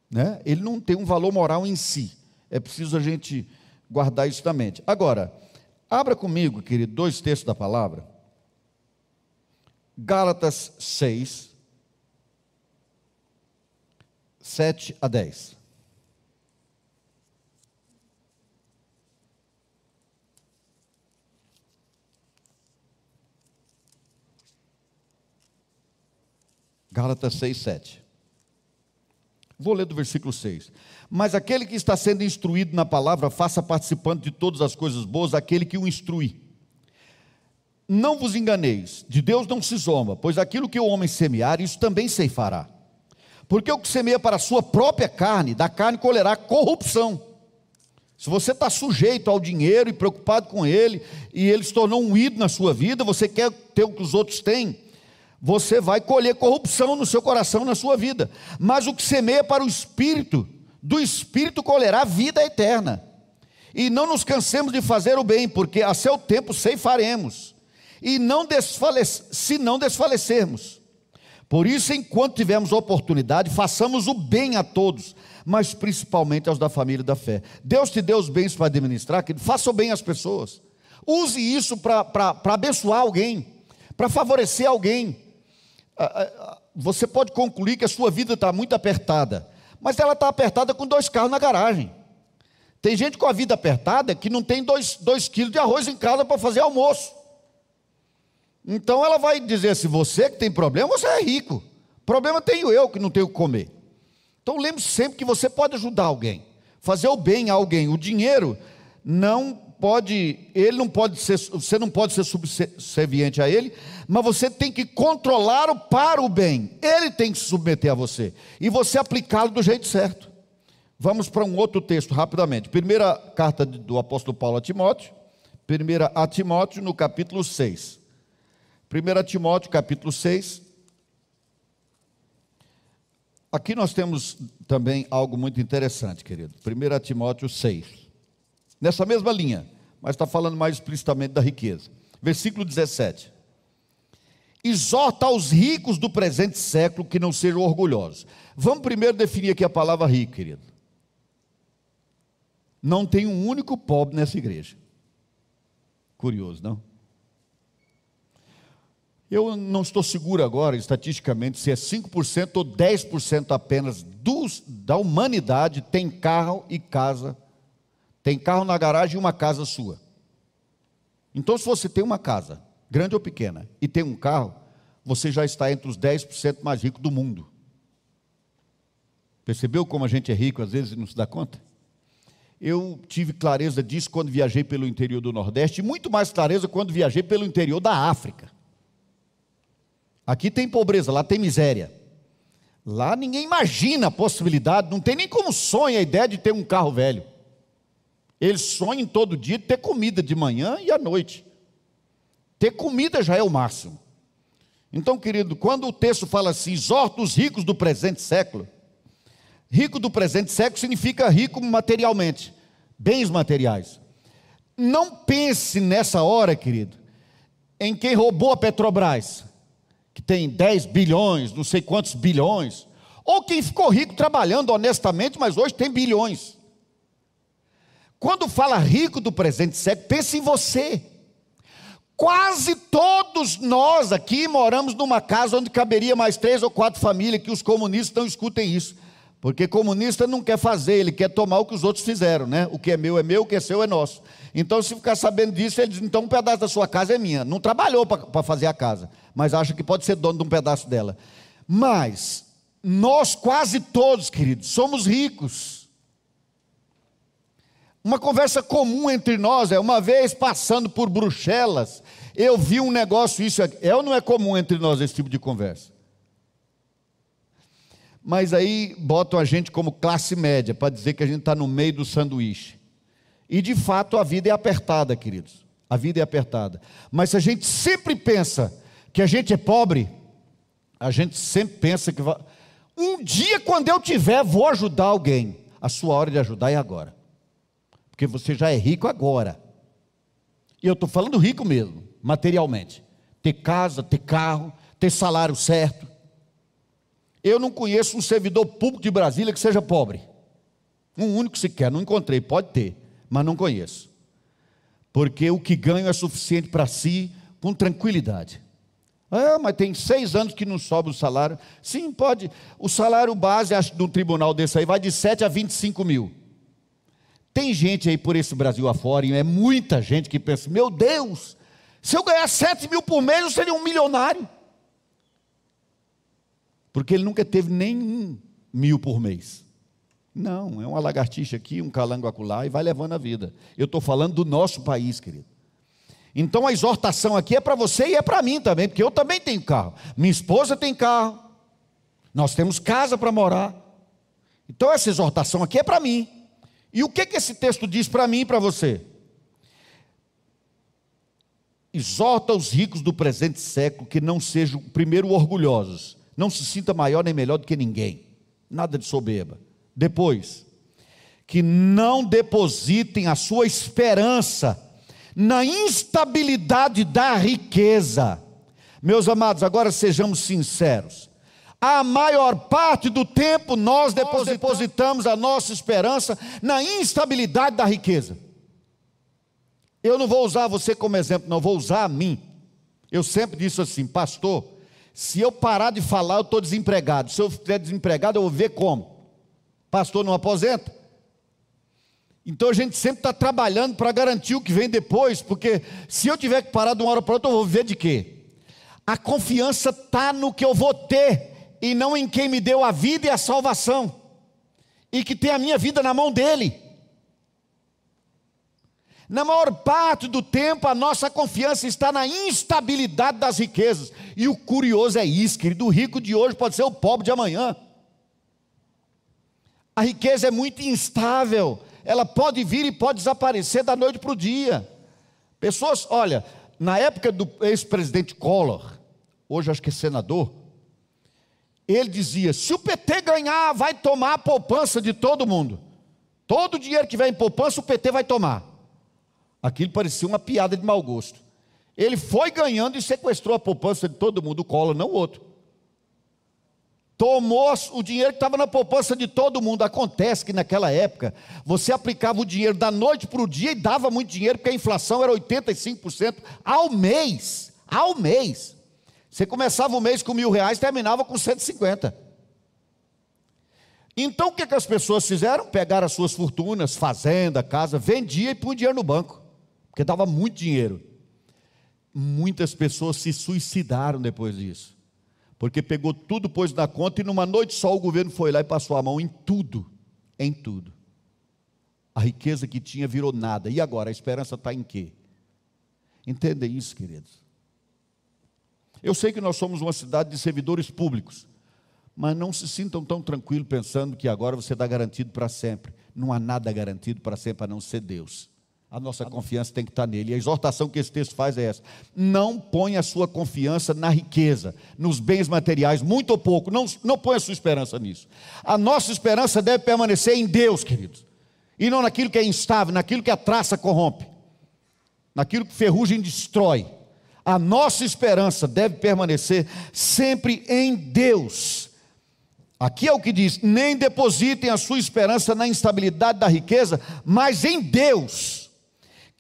Né? Ele não tem um valor moral em si. É preciso a gente guardar isso na mente. Agora, abra comigo, querido, dois textos da palavra. Gálatas 6, 7 a 10. Gálatas 6, 7. Vou ler do versículo 6. Mas aquele que está sendo instruído na palavra, faça participante de todas as coisas boas aquele que o instrui. Não vos enganeis, de Deus não se zomba, pois aquilo que o homem semear, isso também ceifará. Porque o que semeia para a sua própria carne, da carne colherá corrupção. Se você está sujeito ao dinheiro e preocupado com ele, e ele se tornou um ídolo na sua vida, você quer ter o que os outros têm, você vai colher corrupção no seu coração, na sua vida. Mas o que semeia para o espírito, do espírito colherá vida eterna. E não nos cansemos de fazer o bem, porque a seu tempo ceifaremos. E não desfalece, se não desfalecermos. Por isso, enquanto tivermos oportunidade, façamos o bem a todos, mas principalmente aos da família da fé. Deus te deu os bens para administrar, que faça o bem às pessoas. Use isso para abençoar alguém, para favorecer alguém. Ah, ah, você pode concluir que a sua vida está muito apertada, mas ela está apertada com dois carros na garagem. Tem gente com a vida apertada que não tem dois, dois quilos de arroz em casa para fazer almoço. Então ela vai dizer: se você que tem problema, você é rico. Problema tenho eu que não tenho o que comer. Então lembre sempre que você pode ajudar alguém, fazer o bem a alguém. O dinheiro não pode, ele não pode ser, você não pode ser subserviente a ele, mas você tem que controlá-lo para o bem. Ele tem que se submeter a você e você aplicá-lo do jeito certo. Vamos para um outro texto rapidamente. Primeira carta do apóstolo Paulo a Timóteo, primeira a Timóteo no capítulo 6. 1 Timóteo capítulo 6. Aqui nós temos também algo muito interessante, querido. 1 Timóteo 6 nessa mesma linha, mas está falando mais explicitamente da riqueza. Versículo 17: Exorta aos ricos do presente século que não sejam orgulhosos. Vamos primeiro definir aqui a palavra rico, querido. Não tem um único pobre nessa igreja. Curioso, não? Eu não estou seguro agora, estatisticamente, se é 5% ou 10% apenas dos, da humanidade tem carro e casa tem carro na garagem e uma casa sua. Então, se você tem uma casa, grande ou pequena, e tem um carro, você já está entre os 10% mais ricos do mundo. Percebeu como a gente é rico às vezes e não se dá conta? Eu tive clareza disso quando viajei pelo interior do Nordeste, e muito mais clareza quando viajei pelo interior da África. Aqui tem pobreza, lá tem miséria. Lá ninguém imagina a possibilidade, não tem nem como sonha a ideia de ter um carro velho. Eles sonham todo dia ter comida de manhã e à noite. Ter comida já é o máximo. Então, querido, quando o texto fala assim, exorta os ricos do presente século, rico do presente século significa rico materialmente, bens materiais. Não pense nessa hora, querido, em quem roubou a Petrobras, que tem 10 bilhões, não sei quantos bilhões, ou quem ficou rico trabalhando honestamente, mas hoje tem bilhões. Quando fala rico do presente século, pense em você. Quase todos nós aqui moramos numa casa onde caberia mais três ou quatro famílias, que os comunistas não escutem isso. Porque comunista não quer fazer, ele quer tomar o que os outros fizeram, né? O que é meu é meu, o que é seu é nosso. Então, se ficar sabendo disso, ele diz: então um pedaço da sua casa é minha. Não trabalhou para fazer a casa, mas acha que pode ser dono de um pedaço dela. Mas, nós quase todos, queridos, somos ricos. Uma conversa comum entre nós é uma vez passando por Bruxelas, eu vi um negócio, isso é ou não é comum entre nós esse tipo de conversa? Mas aí botam a gente como classe média, para dizer que a gente está no meio do sanduíche. E de fato a vida é apertada, queridos. A vida é apertada. Mas se a gente sempre pensa que a gente é pobre, a gente sempre pensa que um dia, quando eu tiver, vou ajudar alguém. A sua hora de ajudar é agora porque você já é rico agora. E eu estou falando rico mesmo, materialmente. Ter casa, ter carro, ter salário certo. Eu não conheço um servidor público de Brasília que seja pobre. Um único sequer, não encontrei, pode ter, mas não conheço. Porque o que ganho é suficiente para si, com tranquilidade. Ah, mas tem seis anos que não sobe o salário. Sim, pode. O salário base, acho, de um tribunal desse aí, vai de 7 a 25 mil. Tem gente aí por esse Brasil afora, e é muita gente que pensa: meu Deus, se eu ganhar 7 mil por mês, eu seria um milionário. Porque ele nunca teve nem um mil por mês. Não, é uma lagartixa aqui, um calango acolá e vai levando a vida. Eu estou falando do nosso país, querido. Então a exortação aqui é para você e é para mim também, porque eu também tenho carro. Minha esposa tem carro. Nós temos casa para morar. Então essa exortação aqui é para mim. E o que, que esse texto diz para mim e para você? Exorta os ricos do presente século que não sejam, primeiro, orgulhosos, não se sinta maior nem melhor do que ninguém, nada de soberba. Depois, que não depositem a sua esperança na instabilidade da riqueza. Meus amados, agora sejamos sinceros. A maior parte do tempo nós depositamos a nossa esperança na instabilidade da riqueza. Eu não vou usar você como exemplo, não, vou usar a mim. Eu sempre disse assim, pastor, se eu parar de falar, eu estou desempregado. Se eu estiver desempregado, eu vou ver como. Pastor não aposenta? Então a gente sempre está trabalhando para garantir o que vem depois, porque se eu tiver que parar de uma hora para outra, eu vou viver de quê? A confiança está no que eu vou ter, e não em quem me deu a vida e a salvação, e que tem a minha vida na mão dele. Na maior parte do tempo, a nossa confiança está na instabilidade das riquezas. E o curioso é isso, querido: o rico de hoje pode ser o pobre de amanhã. A riqueza é muito instável ela pode vir e pode desaparecer da noite para o dia. Pessoas, olha, na época do ex-presidente Collor, hoje acho que é senador, ele dizia: se o PT ganhar, vai tomar a poupança de todo mundo. Todo o dinheiro que vem em poupança, o PT vai tomar. Aquilo parecia uma piada de mau gosto. Ele foi ganhando e sequestrou a poupança de todo mundo, o Collor, não o outro tomou o dinheiro que estava na poupança de todo mundo. Acontece que naquela época você aplicava o dinheiro da noite para o dia e dava muito dinheiro, porque a inflação era 85% ao mês. Ao mês. Você começava o mês com mil reais, terminava com 150. Então o que, que as pessoas fizeram? Pegaram as suas fortunas, fazenda, casa, vendia e punha dinheiro no banco, porque dava muito dinheiro. Muitas pessoas se suicidaram depois disso porque pegou tudo, pôs na conta e numa noite só o governo foi lá e passou a mão em tudo, em tudo. A riqueza que tinha virou nada. E agora, a esperança está em quê? Entendem isso, queridos? Eu sei que nós somos uma cidade de servidores públicos, mas não se sintam tão tranquilos pensando que agora você está garantido para sempre. Não há nada garantido para sempre a não ser Deus. A nossa confiança tem que estar nele. E a exortação que esse texto faz é essa: não ponha a sua confiança na riqueza, nos bens materiais, muito ou pouco. Não, não ponha a sua esperança nisso. A nossa esperança deve permanecer em Deus, queridos, e não naquilo que é instável, naquilo que a traça corrompe, naquilo que ferrugem destrói. A nossa esperança deve permanecer sempre em Deus. Aqui é o que diz: nem depositem a sua esperança na instabilidade da riqueza, mas em Deus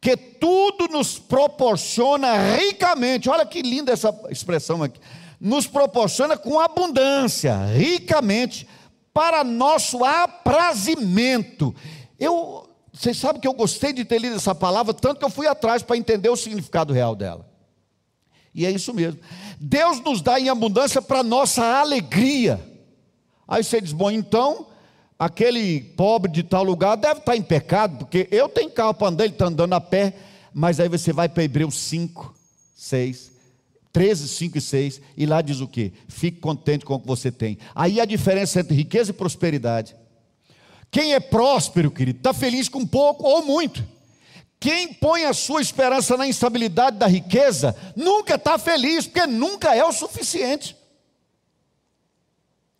que tudo nos proporciona ricamente. Olha que linda essa expressão aqui. Nos proporciona com abundância, ricamente, para nosso aprazimento. Eu, vocês sabem que eu gostei de ter lido essa palavra, tanto que eu fui atrás para entender o significado real dela. E é isso mesmo. Deus nos dá em abundância para nossa alegria. Aí você diz: bom, então aquele pobre de tal lugar deve estar em pecado, porque eu tenho carro para andar, ele está andando a pé, mas aí você vai para Hebreus 5, 6, 13, 5 e 6, e lá diz o que? Fique contente com o que você tem. Aí a diferença entre riqueza e prosperidade. Quem é próspero, querido, está feliz com pouco ou muito. Quem põe a sua esperança na instabilidade da riqueza, nunca está feliz, porque nunca é o suficiente.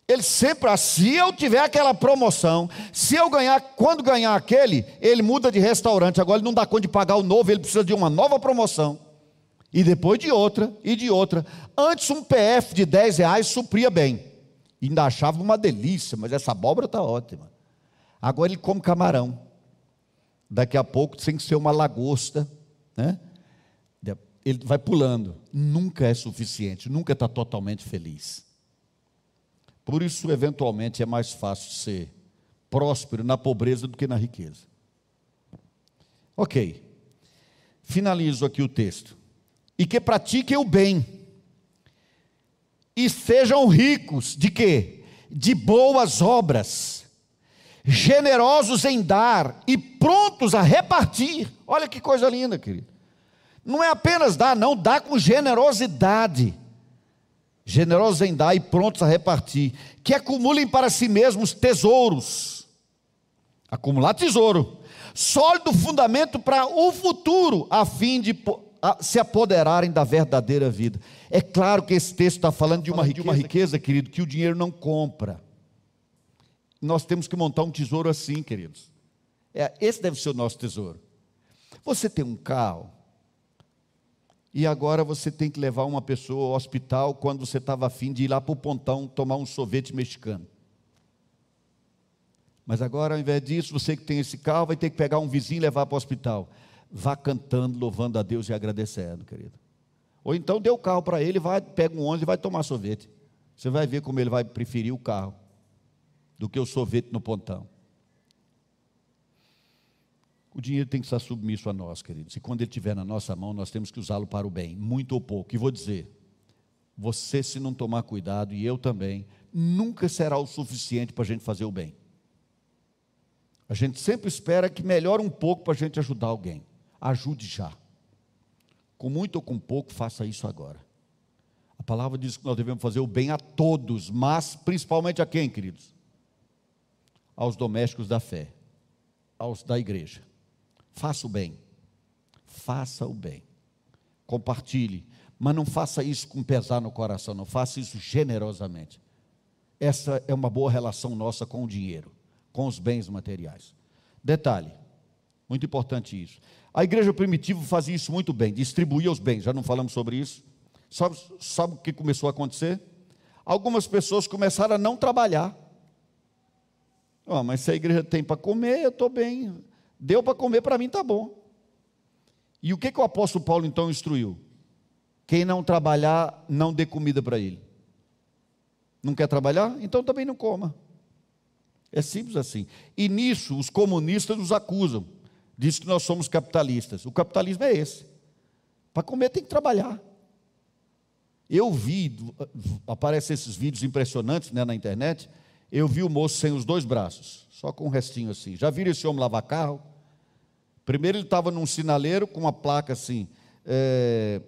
Ele sempre, ah, se eu tiver aquela promoção, se eu ganhar, quando ganhar aquele, ele muda de restaurante. Agora ele não dá conta de pagar o novo, ele precisa de uma nova promoção. E depois de outra, e de outra. Antes um PF de 10 reais supria bem. Ainda achava uma delícia, mas essa abóbora está ótima. Agora ele come camarão. Daqui a pouco tem que ser uma lagosta, né? Ele vai pulando. Nunca é suficiente, nunca está totalmente feliz. Por isso, eventualmente, é mais fácil ser próspero na pobreza do que na riqueza. Ok. Finalizo aqui o texto. E que pratiquem o bem. E sejam ricos de quê? De boas obras. Generosos em dar e prontos a repartir. Olha que coisa linda, querido. Não é apenas dar, não, dá com generosidade generosos em dar e prontos a repartir, que acumulem para si mesmos tesouros. Acumular tesouro, sólido fundamento para o futuro, a fim de se apoderarem da verdadeira vida. É claro que esse texto está falando de uma, de uma riqueza, querido, que o dinheiro não compra. Nós temos que montar um tesouro assim, queridos. É, esse deve ser o nosso tesouro. Você tem um carro, e agora você tem que levar uma pessoa ao hospital quando você estava afim de ir lá para o pontão tomar um sorvete mexicano. Mas agora, ao invés disso, você que tem esse carro vai ter que pegar um vizinho e levar para o hospital. Vá cantando, louvando a Deus e agradecendo, querido. Ou então dê o carro para ele, vai, pega um ônibus e vai tomar sorvete. Você vai ver como ele vai preferir o carro do que o sorvete no pontão. O dinheiro tem que estar submisso a nós, queridos. E quando ele estiver na nossa mão, nós temos que usá-lo para o bem, muito ou pouco. E vou dizer: você, se não tomar cuidado, e eu também, nunca será o suficiente para a gente fazer o bem. A gente sempre espera que melhore um pouco para a gente ajudar alguém. Ajude já. Com muito ou com pouco, faça isso agora. A palavra diz que nós devemos fazer o bem a todos, mas principalmente a quem, queridos? Aos domésticos da fé, aos da igreja. Faça o bem. Faça o bem. Compartilhe. Mas não faça isso com pesar no coração, não. Faça isso generosamente. Essa é uma boa relação nossa com o dinheiro, com os bens materiais. Detalhe, muito importante isso. A igreja primitiva fazia isso muito bem, distribuía os bens, já não falamos sobre isso. Sabe, sabe o que começou a acontecer? Algumas pessoas começaram a não trabalhar. Oh, mas se a igreja tem para comer, eu estou bem. Deu para comer, para mim está bom. E o que, que o apóstolo Paulo então instruiu? Quem não trabalhar, não dê comida para ele. Não quer trabalhar? Então também não coma. É simples assim. E nisso os comunistas nos acusam. Diz que nós somos capitalistas. O capitalismo é esse. Para comer tem que trabalhar. Eu vi, aparecem esses vídeos impressionantes né, na internet. Eu vi o moço sem os dois braços só com um restinho assim. Já viram esse homem lavar carro? Primeiro ele estava num sinaleiro com uma placa assim, é,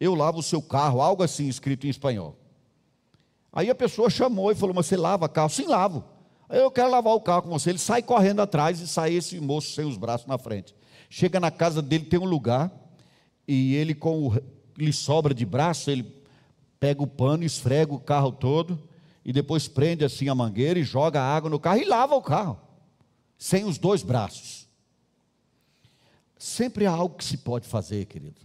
eu lavo o seu carro, algo assim escrito em espanhol. Aí a pessoa chamou e falou, mas você lava carro? Sim, lavo. Eu quero lavar o carro com você. Ele sai correndo atrás e sai esse moço sem os braços na frente. Chega na casa dele, tem um lugar, e ele com o, lhe sobra de braço, ele pega o pano, esfrega o carro todo, e depois prende assim a mangueira e joga água no carro e lava o carro, sem os dois braços. Sempre há algo que se pode fazer, querido.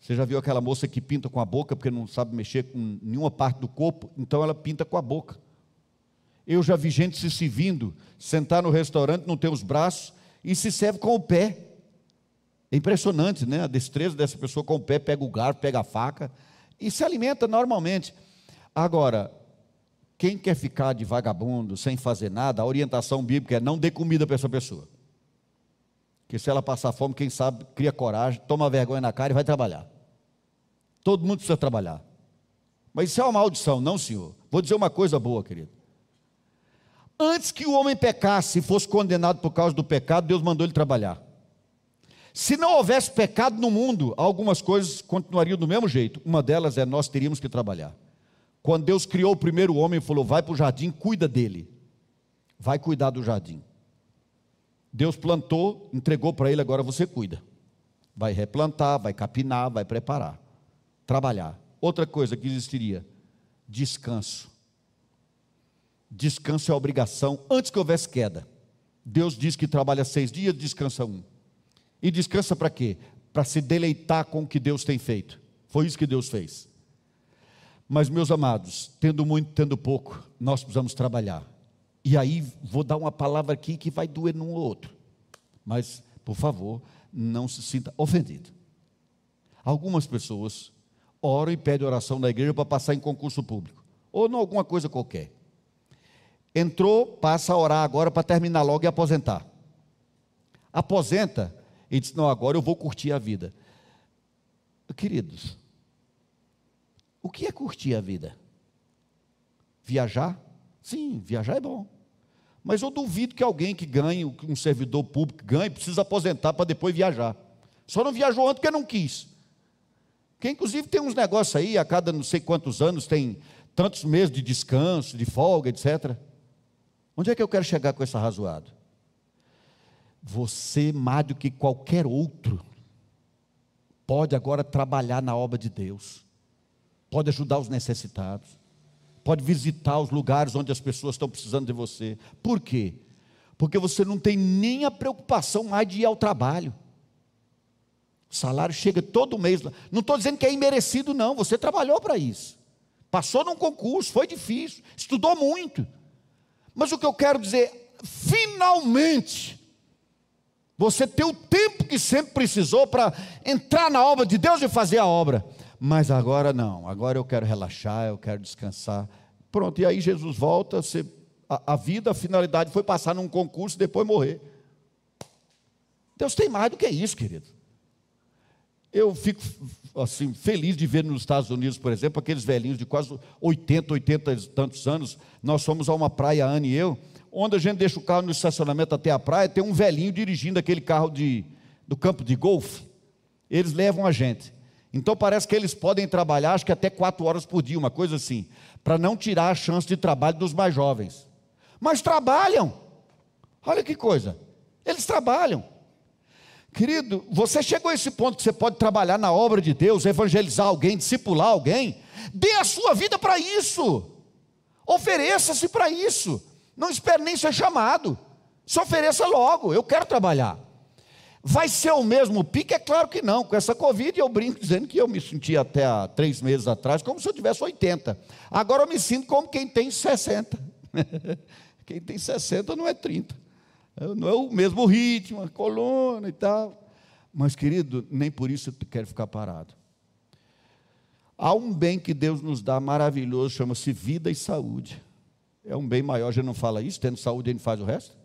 Você já viu aquela moça que pinta com a boca porque não sabe mexer com nenhuma parte do corpo, então ela pinta com a boca. Eu já vi gente se servindo, sentar no restaurante, não ter os braços e se serve com o pé. É impressionante, né? A destreza dessa pessoa com o pé, pega o garfo, pega a faca e se alimenta normalmente. Agora, quem quer ficar de vagabundo, sem fazer nada, a orientação bíblica é não dê comida para essa pessoa. Que se ela passar fome, quem sabe, cria coragem, toma vergonha na cara e vai trabalhar. Todo mundo precisa trabalhar. Mas isso é uma maldição, não, senhor. Vou dizer uma coisa boa, querido. Antes que o homem pecasse e fosse condenado por causa do pecado, Deus mandou ele trabalhar. Se não houvesse pecado no mundo, algumas coisas continuariam do mesmo jeito. Uma delas é nós teríamos que trabalhar. Quando Deus criou o primeiro homem, falou: vai para o jardim, cuida dele. Vai cuidar do jardim. Deus plantou, entregou para ele, agora você cuida. Vai replantar, vai capinar, vai preparar, trabalhar. Outra coisa que existiria: descanso. Descanso é obrigação antes que houvesse queda. Deus diz que trabalha seis dias, descansa um. E descansa para quê? Para se deleitar com o que Deus tem feito. Foi isso que Deus fez. Mas, meus amados, tendo muito, tendo pouco, nós precisamos trabalhar. E aí, vou dar uma palavra aqui que vai doer num ou outro. Mas, por favor, não se sinta ofendido. Algumas pessoas oram e pedem oração na igreja para passar em concurso público, ou em alguma coisa qualquer. Entrou, passa a orar agora para terminar logo e aposentar. Aposenta e diz: Não, agora eu vou curtir a vida. Queridos, o que é curtir a vida? Viajar? Sim, viajar é bom. Mas eu duvido que alguém que ganhe, um servidor público ganhe, precisa aposentar para depois viajar. Só não viajou antes porque não quis. Que inclusive tem uns negócios aí, a cada não sei quantos anos tem tantos meses de descanso, de folga, etc. Onde é que eu quero chegar com essa razoado? Você, mais do que qualquer outro, pode agora trabalhar na obra de Deus, pode ajudar os necessitados, pode visitar os lugares onde as pessoas estão precisando de você. Por quê? Porque você não tem nem a preocupação mais de ir ao trabalho. O salário chega todo mês. Não estou dizendo que é imerecido, não. Você trabalhou para isso. Passou num concurso, foi difícil, estudou muito. Mas o que eu quero dizer, finalmente, você tem o tempo que sempre precisou para entrar na obra de Deus e fazer a obra. Mas agora não, agora eu quero relaxar, eu quero descansar. Pronto, e aí Jesus volta, você, a, a vida, a finalidade foi passar num concurso e depois morrer. Deus tem mais do que isso, querido. Eu fico assim feliz de ver nos Estados Unidos, por exemplo, aqueles velhinhos de quase 80, 80 e tantos anos. Nós fomos a uma praia, Ana e eu, onde a gente deixa o carro no estacionamento até a praia, tem um velhinho dirigindo aquele carro de, do campo de golfe. Eles levam a gente. Então parece que eles podem trabalhar, acho que até quatro horas por dia, uma coisa assim, para não tirar a chance de trabalho dos mais jovens. Mas trabalham. Olha que coisa. Eles trabalham. Querido, você chegou a esse ponto que você pode trabalhar na obra de Deus, evangelizar alguém, discipular alguém, dê a sua vida para isso. Ofereça-se para isso. Não espere nem ser chamado. Se ofereça logo, eu quero trabalhar. Vai ser o mesmo pique? É claro que não. Com essa Covid, eu brinco dizendo que eu me sentia até há três meses atrás como se eu tivesse 80. Agora eu me sinto como quem tem 60. quem tem 60 não é 30. Não é o mesmo ritmo, a coluna e tal. Mas, querido, nem por isso eu quero ficar parado. Há um bem que Deus nos dá maravilhoso, chama-se vida e saúde. É um bem maior, gente não fala isso, tendo saúde gente faz o resto.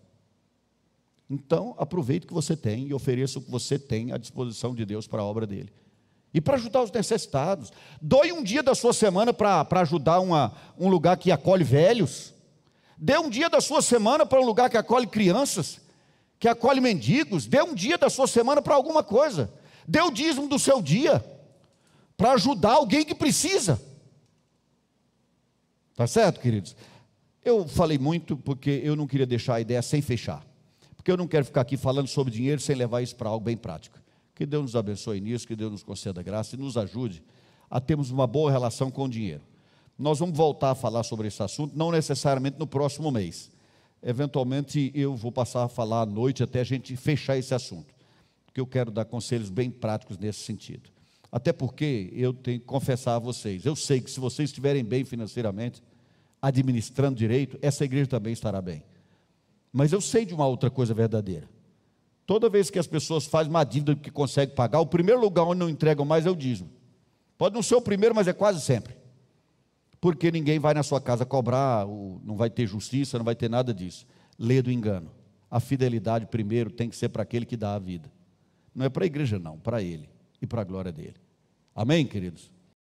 Então, aproveite o que você tem e ofereça o que você tem à disposição de Deus para a obra dele. E para ajudar os necessitados. Doe um dia da sua semana para ajudar uma, um lugar que acolhe velhos. Dê um dia da sua semana para um lugar que acolhe crianças, que acolhe mendigos. Dê um dia da sua semana para alguma coisa. Dê o dízimo do seu dia para ajudar alguém que precisa. Tá certo, queridos? Eu falei muito porque eu não queria deixar a ideia sem fechar. Porque eu não quero ficar aqui falando sobre dinheiro sem levar isso para algo bem prático. Que Deus nos abençoe nisso, que Deus nos conceda graça e nos ajude a termos uma boa relação com o dinheiro. Nós vamos voltar a falar sobre esse assunto, não necessariamente no próximo mês. Eventualmente eu vou passar a falar à noite até a gente fechar esse assunto, porque eu quero dar conselhos bem práticos nesse sentido. Até porque eu tenho que confessar a vocês, eu sei que se vocês estiverem bem financeiramente, administrando direito, essa igreja também estará bem. Mas eu sei de uma outra coisa verdadeira. Toda vez que as pessoas fazem uma dívida que conseguem pagar, o primeiro lugar onde não entregam mais é o dízimo. Pode não ser o primeiro, mas é quase sempre porque ninguém vai na sua casa cobrar, não vai ter justiça, não vai ter nada disso. Lê do engano. A fidelidade primeiro tem que ser para aquele que dá a vida. Não é para a igreja, não, para ele e para a glória dele. Amém, queridos?